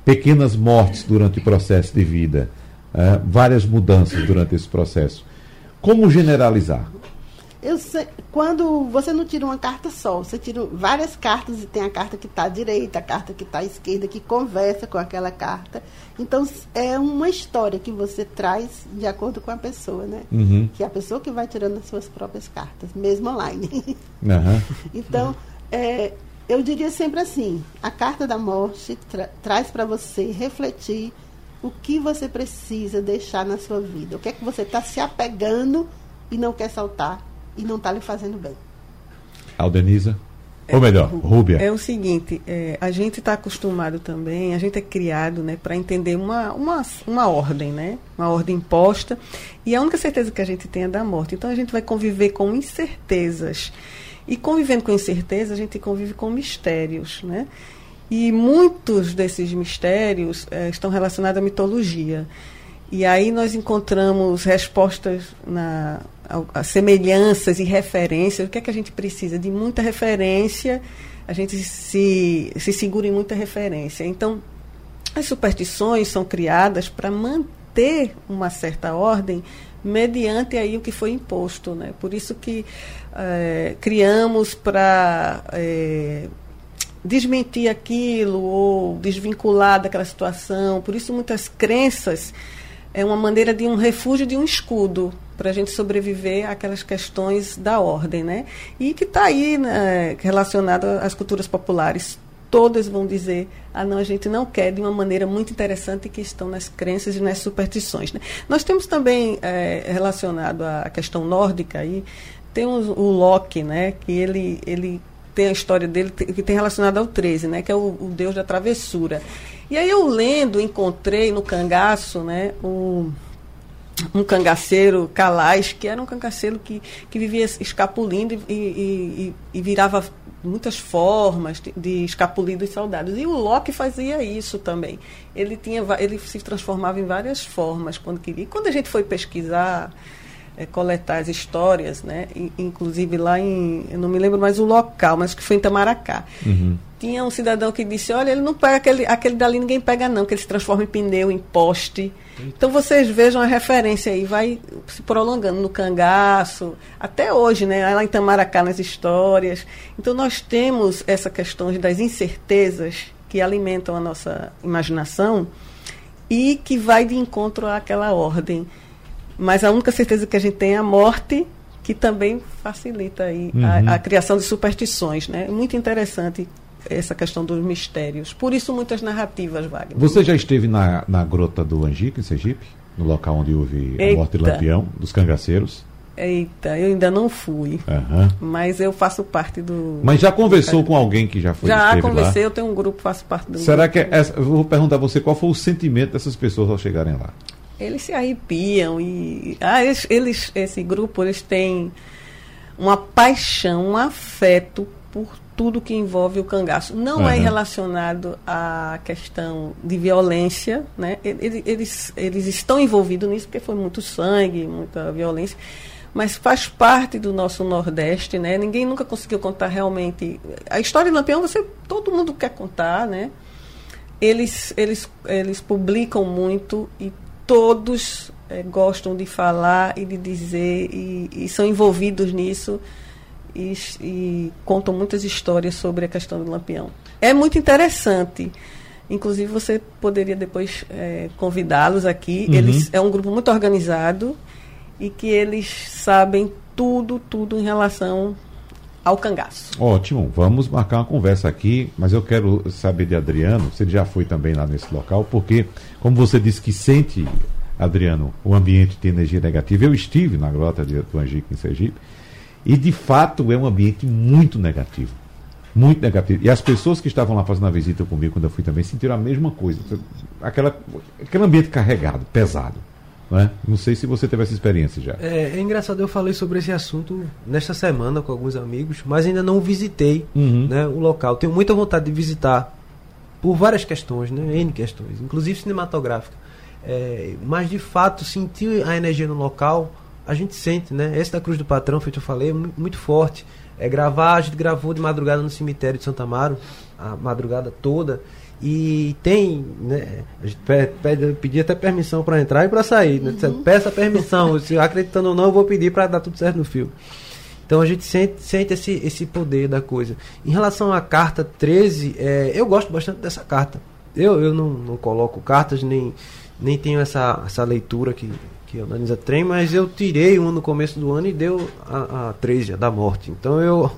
pequenas mortes durante o processo de vida, uh, várias mudanças durante esse processo. Como generalizar? Sei, quando você não tira uma carta só, você tira várias cartas e tem a carta que está à direita, a carta que está à esquerda, que conversa com aquela carta. Então é uma história que você traz de acordo com a pessoa, né? Uhum. Que é a pessoa que vai tirando as suas próprias cartas, mesmo online. Uhum. então, é, eu diria sempre assim: a carta da morte tra traz para você refletir o que você precisa deixar na sua vida, o que é que você está se apegando e não quer soltar e não está lhe fazendo bem. Aldenisa? É, Ou melhor, Rúbia. É o seguinte, é, a gente está acostumado também, a gente é criado né, para entender uma, uma, uma ordem, né? Uma ordem imposta. E a única certeza que a gente tem é da morte. Então a gente vai conviver com incertezas. E convivendo com incertezas, a gente convive com mistérios, né? E muitos desses mistérios é, estão relacionados à mitologia. E aí nós encontramos respostas na a, a semelhanças e referências. O que é que a gente precisa? De muita referência, a gente se, se segura em muita referência. Então, as superstições são criadas para manter uma certa ordem mediante aí o que foi imposto. Né? Por isso que é, criamos para é, desmentir aquilo ou desvincular daquela situação. Por isso muitas crenças é uma maneira de um refúgio, de um escudo para a gente sobreviver àquelas questões da ordem, né? E que está aí né, relacionado às culturas populares. Todas vão dizer, ah, não, a gente não quer de uma maneira muito interessante que estão nas crenças e nas superstições. Né? Nós temos também é, relacionado à questão nórdica aí, temos o Loki, né? Que ele, ele tem a história dele que tem relacionado ao 13, né? Que é o, o deus da travessura. E aí eu lendo, encontrei no cangaço, né? O um cangaceiro calais, que era um cangaceiro que, que vivia escapulindo e, e, e, e virava muitas formas de, escapulir dos soldados. E o Locke fazia isso também. Ele, tinha, ele se transformava em várias formas quando queria. E quando a gente foi pesquisar, é, coletar as histórias, né, inclusive lá em, eu não me lembro mais o local, mas que foi em Tamaracá. Uhum tinha um cidadão que disse, olha, ele não pega aquele, aquele dali, ninguém pega não, que ele se transforma em pneu, em poste. Então vocês vejam a referência aí, vai se prolongando no cangaço, até hoje, né? Lá em Tamaracá, nas histórias. Então nós temos essa questão das incertezas que alimentam a nossa imaginação e que vai de encontro àquela ordem. Mas a única certeza que a gente tem é a morte, que também facilita aí uhum. a, a criação de superstições, né? Muito interessante essa questão dos mistérios. Por isso, muitas narrativas, Wagner. Você já esteve na, na Grota do Angico, em Sergipe? No local onde houve Eita. a morte de Lampião, dos cangaceiros? Eita, eu ainda não fui. Uhum. Mas eu faço parte do. Mas já conversou com alguém que já foi Já conversei, lá? eu tenho um grupo, faço parte do. Será grupo. que. Essa, eu vou perguntar a você qual foi o sentimento dessas pessoas ao chegarem lá? Eles se arrepiam e. Ah, eles, eles esse grupo, eles têm uma paixão, um afeto por tudo que envolve o cangaço. Não uhum. é relacionado à questão de violência, né? Eles, eles, eles estão envolvidos nisso porque foi muito sangue, muita violência, mas faz parte do nosso Nordeste, né? Ninguém nunca conseguiu contar realmente. A história de Lampião, você, todo mundo quer contar, né? Eles, eles, eles publicam muito e todos é, gostam de falar e de dizer e, e são envolvidos nisso e, e contam muitas histórias sobre a questão do lampião. É muito interessante. Inclusive, você poderia depois é, convidá-los aqui. Uhum. Eles é um grupo muito organizado e que eles sabem tudo, tudo em relação ao cangaço. Ótimo, vamos marcar uma conversa aqui, mas eu quero saber de Adriano, se ele já foi também lá nesse local, porque, como você disse que sente, Adriano, o ambiente tem energia negativa, eu estive na grota de, do em Sergipe, e de fato é um ambiente muito negativo. Muito negativo. E as pessoas que estavam lá fazendo a visita comigo quando eu fui também sentiram a mesma coisa. Aquela, aquele ambiente carregado, pesado. Não, é? não sei se você teve essa experiência já. É, é, engraçado, eu falei sobre esse assunto nesta semana com alguns amigos, mas ainda não visitei uhum. né, o local. Tenho muita vontade de visitar por várias questões, né, N questões, inclusive cinematográfica. É, mas de fato, sentir a energia no local a gente sente, né? Esse da Cruz do Patrão, feito eu falei, é muito forte. é gravar. A gente gravou de madrugada no cemitério de Santa Amaro, a madrugada toda. E tem, né? A gente pede, pedir até permissão para entrar e para sair. Né? Uhum. Peça permissão, se acreditando ou não, eu vou pedir para dar tudo certo no filme. Então a gente sente, sente esse, esse poder da coisa. Em relação à carta 13, é, eu gosto bastante dessa carta. Eu, eu não, não coloco cartas, nem, nem tenho essa, essa leitura que, que analisa trem, mas eu tirei um no começo do ano e deu a, a 13, a da morte. Então eu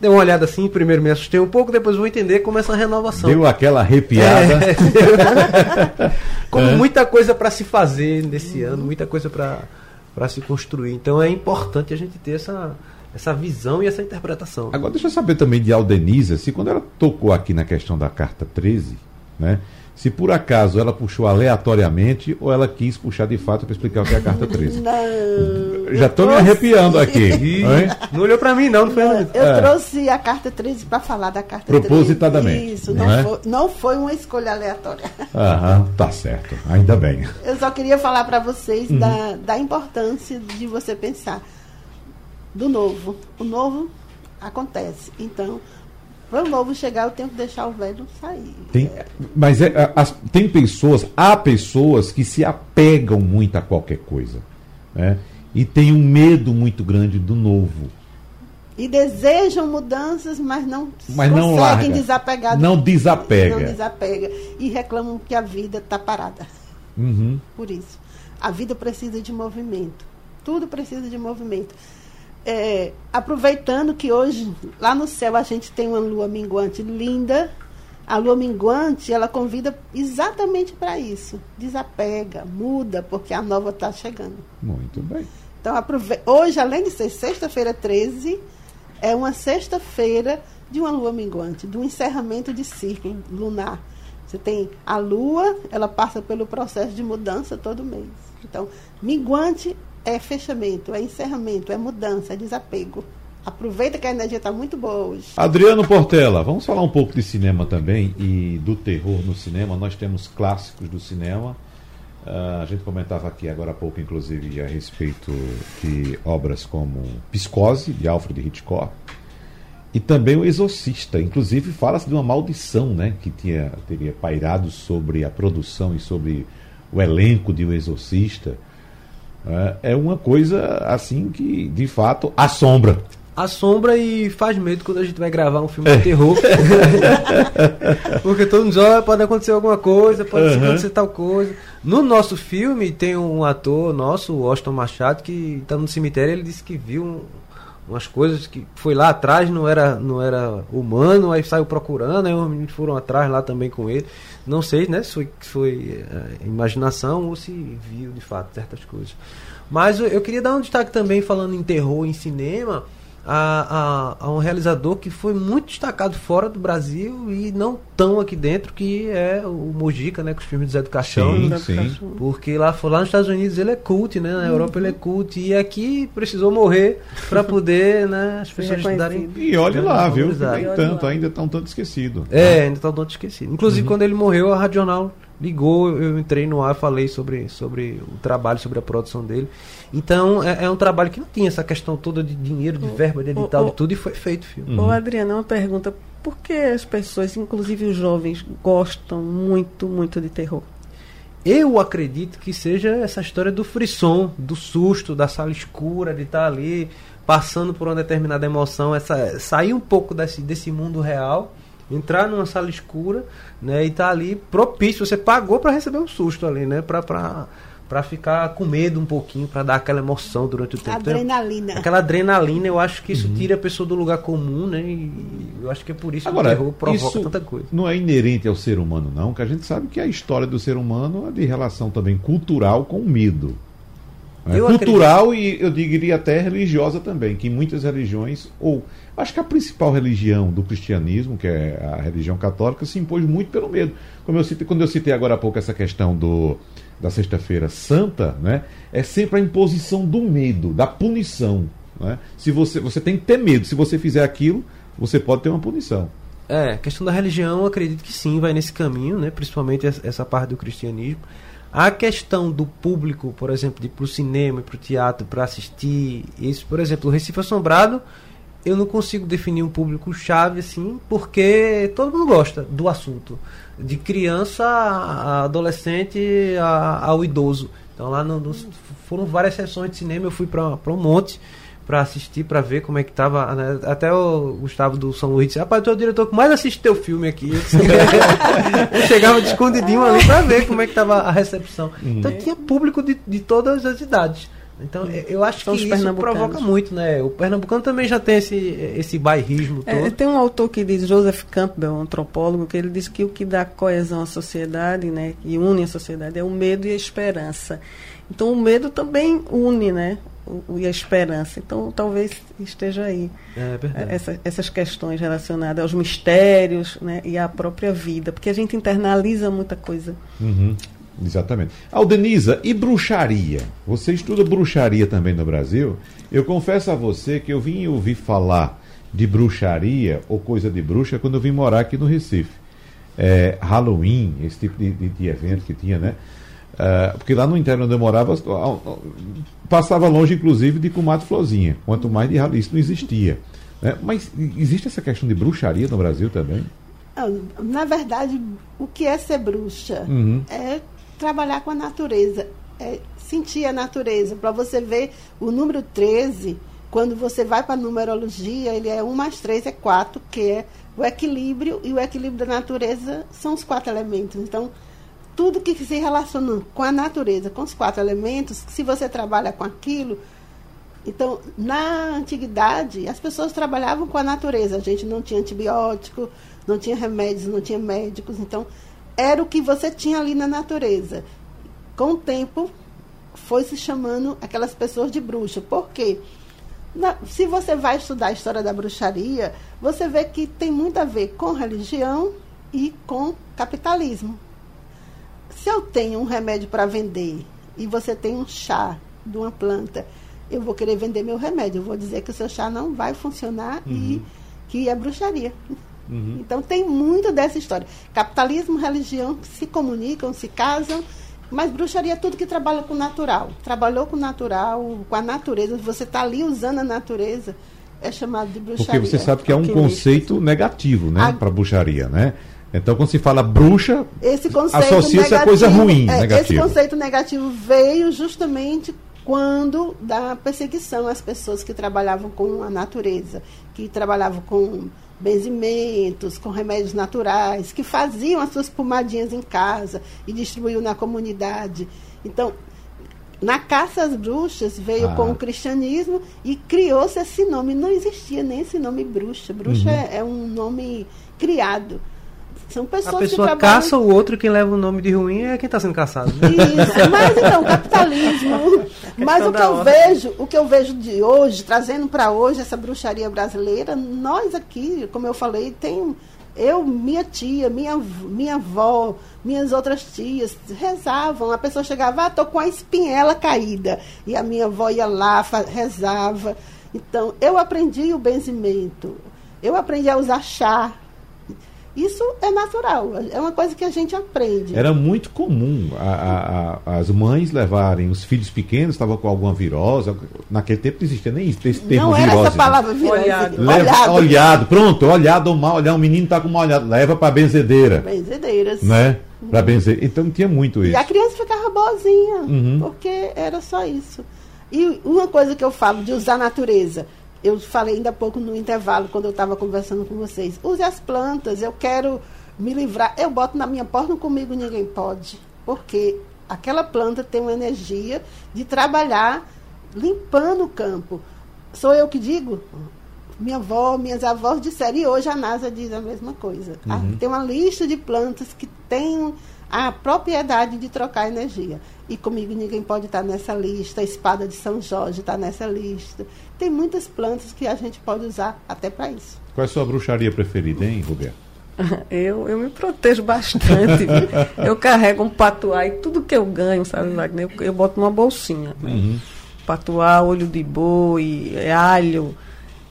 dei uma olhada assim, primeiro me assustei um pouco, depois vou entender como essa renovação. Deu aquela arrepiada. É, como é. muita coisa para se fazer nesse ano, muita coisa para se construir. Então é importante a gente ter essa, essa visão e essa interpretação. Agora deixa eu saber também de Aldenise, assim, quando ela tocou aqui na questão da carta 13, né? Se por acaso ela puxou aleatoriamente ou ela quis puxar de fato para explicar o que é a carta 13. Não. Já estou me arrepiando aqui. não olhou para mim, não. não, foi não eu é. trouxe a carta 13 para falar da carta Propositadamente. 13. Isso, não, não, é? foi, não foi uma escolha aleatória. Aham, tá certo. Ainda bem. Eu só queria falar para vocês uhum. da, da importância de você pensar do novo. O novo acontece. Então, o novo chegar, eu tenho que deixar o velho sair. Tem, mas é, as, tem pessoas, há pessoas que se apegam muito a qualquer coisa. Né? E tem um medo muito grande do novo. E desejam mudanças, mas não mas conseguem não larga. desapegar. Não desapega. Não desapega. E reclamam que a vida está parada. Uhum. Por isso. A vida precisa de movimento. Tudo precisa de movimento é, aproveitando que hoje lá no céu a gente tem uma lua minguante linda, a lua minguante ela convida exatamente para isso. Desapega, muda, porque a nova está chegando. Muito bem. Então, hoje, além de ser sexta-feira 13, é uma sexta-feira de uma lua minguante, do encerramento de ciclo lunar. Você tem a lua, ela passa pelo processo de mudança todo mês. Então, minguante é fechamento, é encerramento, é mudança, é desapego. Aproveita que a energia está muito boa hoje. Adriano Portela, vamos falar um pouco de cinema também e do terror no cinema. Nós temos clássicos do cinema. Uh, a gente comentava aqui agora há pouco, inclusive, a respeito de obras como Psicose, de Alfred Hitchcock, e também O Exorcista. Inclusive, fala-se de uma maldição né, que tinha, teria pairado sobre a produção e sobre o elenco de O Exorcista. É, é uma coisa assim que de fato assombra. Assombra e faz medo quando a gente vai gravar um filme de é. terror. Porque todos olha, pode acontecer alguma coisa, pode uhum. acontecer tal coisa. No nosso filme tem um ator nosso, o Austin Machado, que está no cemitério, ele disse que viu um, umas coisas que foi lá atrás, não era, não era humano, aí saiu procurando, aí os meninos foram atrás lá também com ele. Não sei né, se foi, foi é, imaginação ou se viu de fato certas coisas. Mas eu, eu queria dar um destaque também, falando em terror em cinema, a, a, a, um realizador que foi muito destacado fora do Brasil e não tão aqui dentro, que é o Mojica, né? Com os filmes do Zé do Caixão. Sim, sim. Porque lá, lá nos Estados Unidos ele é cult, né? Na uhum. Europa ele é cult. E aqui precisou morrer para poder, né? As pessoas darem. E olhe lá, viu? Nem tanto, ainda estão tanto esquecido. É, ainda estão tanto esquecido. Inclusive, uhum. quando ele morreu, a Radional ligou, eu entrei no ar, falei sobre, sobre o trabalho, sobre a produção dele. Então é, é um trabalho que não tinha essa questão toda de dinheiro, de verba, de edital, de tudo, e foi feito filme. Uhum. Ô, Adriana, uma pergunta. Por que as pessoas, inclusive os jovens, gostam muito, muito de terror? Eu acredito que seja essa história do frisson, do susto, da sala escura, de estar ali passando por uma determinada emoção, essa sair um pouco desse, desse mundo real entrar numa sala escura, né, e tá ali propício, você pagou para receber um susto ali, né, para para ficar com medo um pouquinho, para dar aquela emoção durante o tempo. Adrenalina. Aquela adrenalina, eu acho que isso uhum. tira a pessoa do lugar comum, né? E eu acho que é por isso Agora, que o terror provoca isso tanta coisa. Não é inerente ao ser humano, não, que a gente sabe que a história do ser humano é de relação também cultural com o medo. É cultural acredito. e eu diria até religiosa também, que muitas religiões, ou acho que a principal religião do cristianismo, que é a religião católica, se impôs muito pelo medo. Como eu citei, quando eu citei agora há pouco essa questão do, da Sexta-feira Santa, né, é sempre a imposição do medo, da punição. Né? Se você, você tem que ter medo, se você fizer aquilo, você pode ter uma punição. É, a questão da religião, eu acredito que sim, vai nesse caminho, né? principalmente essa parte do cristianismo. A questão do público, por exemplo, de ir para o cinema, para o teatro, para assistir, isso, por exemplo, o Recife Assombrado, eu não consigo definir um público-chave assim, porque todo mundo gosta do assunto. De criança a adolescente a, ao idoso. Então lá no, no, foram várias sessões de cinema, eu fui para um monte para assistir, para ver como é que tava. Né? Até o Gustavo do São Luís disse: Rapaz, tu é o diretor que mais assiste teu filme aqui. eu chegava de escondidinho ali para ver como é que tava a recepção. Uhum. Então tinha público de, de todas as idades. Então, eu acho São que isso provoca muito, né? O pernambucano também já tem esse, esse bairrismo é, todo. É, tem um autor que diz, Joseph Campbell, um antropólogo, que ele diz que o que dá coesão à sociedade, né, e une a sociedade, é o medo e a esperança. Então, o medo também une, né? E a esperança. Então, talvez esteja aí é, é essa, essas questões relacionadas aos mistérios né, e à própria vida, porque a gente internaliza muita coisa. Uhum, exatamente. Aldenisa, e bruxaria? Você estuda bruxaria também no Brasil? Eu confesso a você que eu vim ouvir falar de bruxaria ou coisa de bruxa quando eu vim morar aqui no Recife. É, Halloween, esse tipo de, de, de evento que tinha, né? Uh, porque lá no interior onde eu morava, passava longe, inclusive, de comadre florzinha. Quanto mais de isso não existia. Né? Mas existe essa questão de bruxaria no Brasil também? Ah, na verdade, o que é ser bruxa? Uhum. É trabalhar com a natureza, é sentir a natureza. Para você ver o número 13, quando você vai para a numerologia, ele é 1 mais 3 é 4, que é o equilíbrio, e o equilíbrio da natureza são os quatro elementos. Então, tudo que se relaciona com a natureza, com os quatro elementos, se você trabalha com aquilo. Então, na antiguidade, as pessoas trabalhavam com a natureza. A gente não tinha antibiótico, não tinha remédios, não tinha médicos. Então, era o que você tinha ali na natureza. Com o tempo, foi se chamando aquelas pessoas de bruxa. Por quê? Na, se você vai estudar a história da bruxaria, você vê que tem muito a ver com religião e com capitalismo. Se eu tenho um remédio para vender e você tem um chá de uma planta, eu vou querer vender meu remédio. Eu vou dizer que o seu chá não vai funcionar uhum. e que é bruxaria. Uhum. Então tem muito dessa história. Capitalismo, religião se comunicam, se casam, mas bruxaria é tudo que trabalha com o natural. Trabalhou com o natural, com a natureza, você está ali usando a natureza, é chamado de bruxaria. Porque você sabe que é um conceito negativo, né, para bruxaria, né? Então, quando se fala bruxa, associa-se a coisa ruim, é, Esse conceito negativo veio justamente quando da perseguição às pessoas que trabalhavam com a natureza, que trabalhavam com benzimentos, com remédios naturais, que faziam as suas pomadinhas em casa e distribuíam na comunidade. Então, na caça às bruxas veio ah. com o cristianismo e criou-se esse nome. Não existia nem esse nome bruxa. Bruxa uhum. é, é um nome criado. São pessoas a pessoa que trabalham... caça o outro, quem leva o nome de ruim é quem está sendo caçado. Né? Isso, mas então, capitalismo. mas o que eu vejo, o que eu vejo de hoje, trazendo para hoje essa bruxaria brasileira, nós aqui, como eu falei, tem eu, minha tia, minha, minha avó, minhas outras tias rezavam. A pessoa chegava, ah, tô com a espinhela caída. E a minha avó ia lá, rezava. Então, eu aprendi o benzimento. Eu aprendi a usar chá. Isso é natural, é uma coisa que a gente aprende. Era muito comum a, a, a, as mães levarem os filhos pequenos, estavam com alguma virose. Naquele tempo não existia nem esse termo Não era virose, essa palavra né? virose. Olhado. Leva, olhado. olhado. Pronto, olhado ou mal olhar. Um menino está com mal olhado, leva para benzedeira. Benzedeiras. Né? Para benzer. Então tinha muito isso. E a criança ficava boazinha, uhum. porque era só isso. E uma coisa que eu falo de usar a natureza eu falei ainda há pouco no intervalo, quando eu estava conversando com vocês. Use as plantas, eu quero me livrar. Eu boto na minha porta, comigo ninguém pode. Porque aquela planta tem uma energia de trabalhar limpando o campo. Sou eu que digo? Minha avó, minhas avós disseram, e hoje a NASA diz a mesma coisa. Ah, uhum. tem uma lista de plantas que tem a propriedade de trocar energia. E comigo ninguém pode estar nessa lista. A espada de São Jorge está nessa lista. Tem muitas plantas que a gente pode usar até para isso. Qual é a sua bruxaria preferida, hein, Roberto? Eu, eu me protejo bastante. eu carrego um patuá e tudo que eu ganho, sabe, Wagner? Eu, eu boto numa bolsinha. Né? Uhum. Patuá, olho de boi, alho.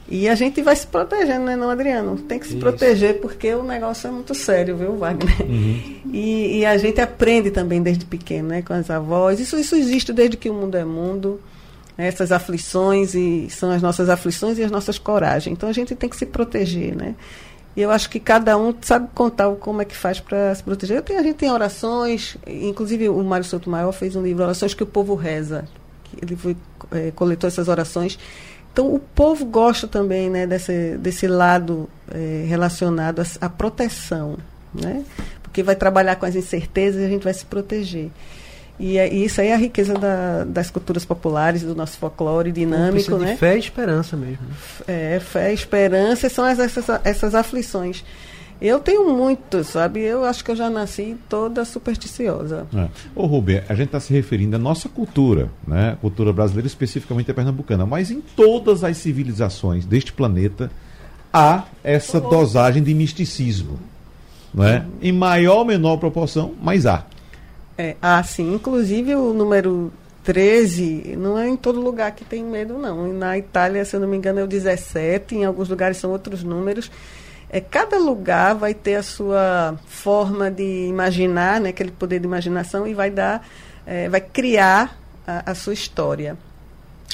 E a gente vai se protegendo, né, não, Adriano? Tem que se Isso. proteger porque o negócio é muito sério, viu, Wagner? Uhum. E, e, a gente aprende também desde pequeno, né, com as avós. Isso, isso existe desde que o mundo é mundo. Essas aflições e são as nossas aflições e as nossas coragens. Então a gente tem que se proteger, né? E eu acho que cada um sabe contar como é que faz para se proteger. Tenho, a gente tem orações, inclusive o Mário Souto Maior fez um livro, Orações que o Povo Reza. Ele foi, é, coletou essas orações. Então o povo gosta também né, desse, desse lado é, relacionado à, à proteção, né? Porque vai trabalhar com as incertezas e a gente vai se proteger. E, é, e isso aí é a riqueza da, das culturas populares, do nosso folclore dinâmico, né? fé e esperança mesmo. É, fé e esperança são essas, essas aflições. Eu tenho muito, sabe? Eu acho que eu já nasci toda supersticiosa. É. Ô, Rubem, a gente está se referindo à nossa cultura, né? Cultura brasileira, especificamente a pernambucana. Mas em todas as civilizações deste planeta há essa dosagem de misticismo. Não é? Em maior ou menor proporção, mas há. É, ah, sim. Inclusive o número 13 não é em todo lugar que tem medo, não. Na Itália, se eu não me engano, é o 17, em alguns lugares são outros números. É, cada lugar vai ter a sua forma de imaginar, né, aquele poder de imaginação, e vai dar, é, vai criar a, a sua história.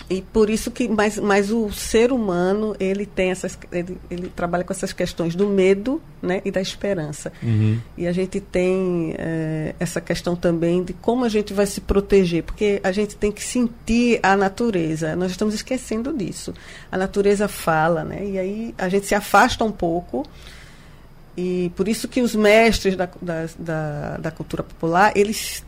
E por isso que, mas, mas o ser humano, ele tem essas, ele, ele trabalha com essas questões do medo, né, e da esperança. Uhum. E a gente tem é, essa questão também de como a gente vai se proteger, porque a gente tem que sentir a natureza. Nós estamos esquecendo disso. A natureza fala, né, e aí a gente se afasta um pouco. E por isso que os mestres da, da, da, da cultura popular, eles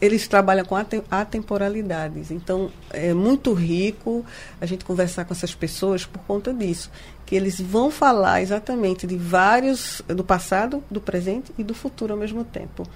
eles trabalham com atemporalidades. Então, é muito rico a gente conversar com essas pessoas por conta disso. Que eles vão falar exatamente de vários, do passado, do presente e do futuro ao mesmo tempo.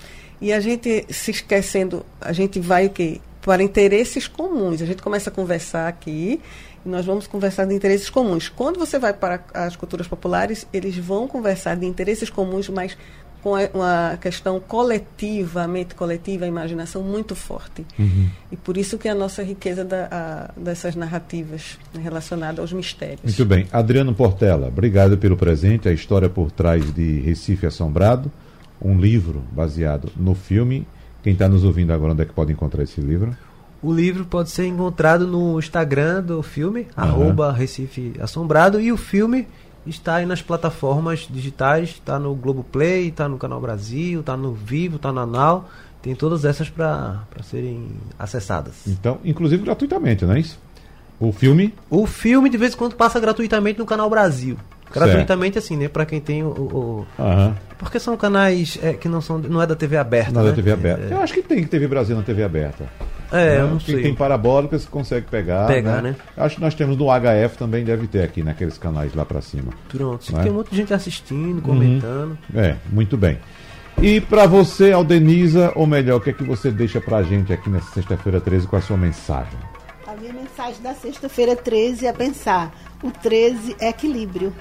E a gente se esquecendo, a gente vai o quê? Para interesses comuns. A gente começa a conversar aqui e nós vamos conversar de interesses comuns. Quando você vai para as culturas populares, eles vão conversar de interesses comuns, mas com uma questão coletiva, a mente coletiva, a imaginação muito forte. Uhum. E por isso que a nossa riqueza da, a, dessas narrativas relacionadas aos mistérios. Muito bem. Adriano Portela, obrigado pelo presente, a história por trás de Recife Assombrado, um livro baseado no filme. Quem está nos ouvindo agora, onde é que pode encontrar esse livro? O livro pode ser encontrado no Instagram do filme, uhum. arroba Recife Assombrado, e o filme está aí nas plataformas digitais, está no Globoplay, está no Canal Brasil, está no Vivo, está na Now. Tem todas essas para serem acessadas. Então, inclusive gratuitamente, não é isso? O filme? O filme de vez em quando passa gratuitamente no Canal Brasil. Gratuitamente certo. assim, né? Para quem tem o. o uhum. Porque são canais é, que não são. Não é da TV aberta. Não é né? da TV aberta. É. Eu acho que tem TV Brasil na TV aberta. É, né? eu não sei. tem parabólica, você consegue pegar. Pegar, né? né? Acho que nós temos no HF também, deve ter aqui naqueles canais lá para cima. Pronto. Né? Tem muita gente assistindo, comentando. Uhum. É, muito bem. E para você, Aldenisa, ou melhor, o que é que você deixa pra gente aqui nessa sexta-feira 13 com a sua mensagem? A minha mensagem da sexta-feira 13 é pensar: o 13 é equilíbrio.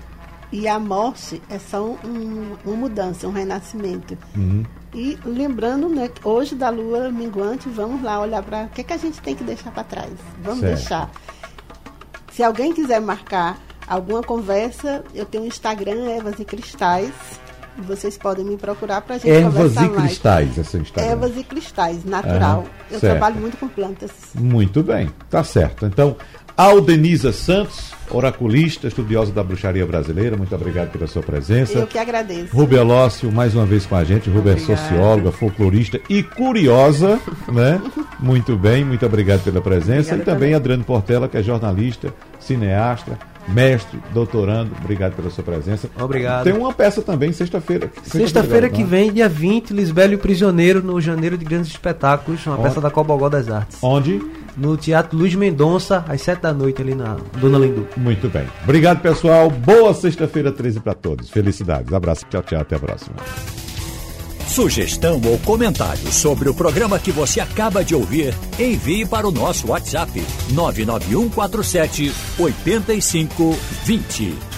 E a morte é só um, uma mudança, um renascimento. Uhum. E lembrando, né, que hoje da lua minguante, vamos lá olhar para o que, é que a gente tem que deixar para trás. Vamos certo. deixar. Se alguém quiser marcar alguma conversa, eu tenho o Instagram Evas e Cristais. Vocês podem me procurar para a gente Ervas conversar e cristais, esse Instagram. Ervas e cristais, natural. Eu certo. trabalho muito com plantas. Muito bem, tá certo. Então, Aldenisa Santos, oraculista, estudiosa da bruxaria brasileira, muito obrigado pela sua presença. Eu que agradeço. Rubia Lócio, mais uma vez com a gente. Rubia é socióloga, folclorista e curiosa, né? Muito bem, muito obrigado pela presença. Obrigada e também, também Adriano Portela, que é jornalista, cineasta, mestre, doutorando, obrigado pela sua presença. Obrigado. Tem uma peça também sexta-feira. Sexta-feira que vem, dia 20, Lisbelo e o Prisioneiro, no Janeiro de Grandes Espetáculos, uma Onde? peça da Cobogó das Artes. Onde? No Teatro Luiz Mendonça, às 7 da noite, ali na Dona Lindu. Muito bem. Obrigado, pessoal. Boa sexta-feira 13 para todos. Felicidades. Abraço. Tchau, tchau. Até a próxima. Sugestão ou comentário sobre o programa que você acaba de ouvir, envie para o nosso WhatsApp 99147 8520.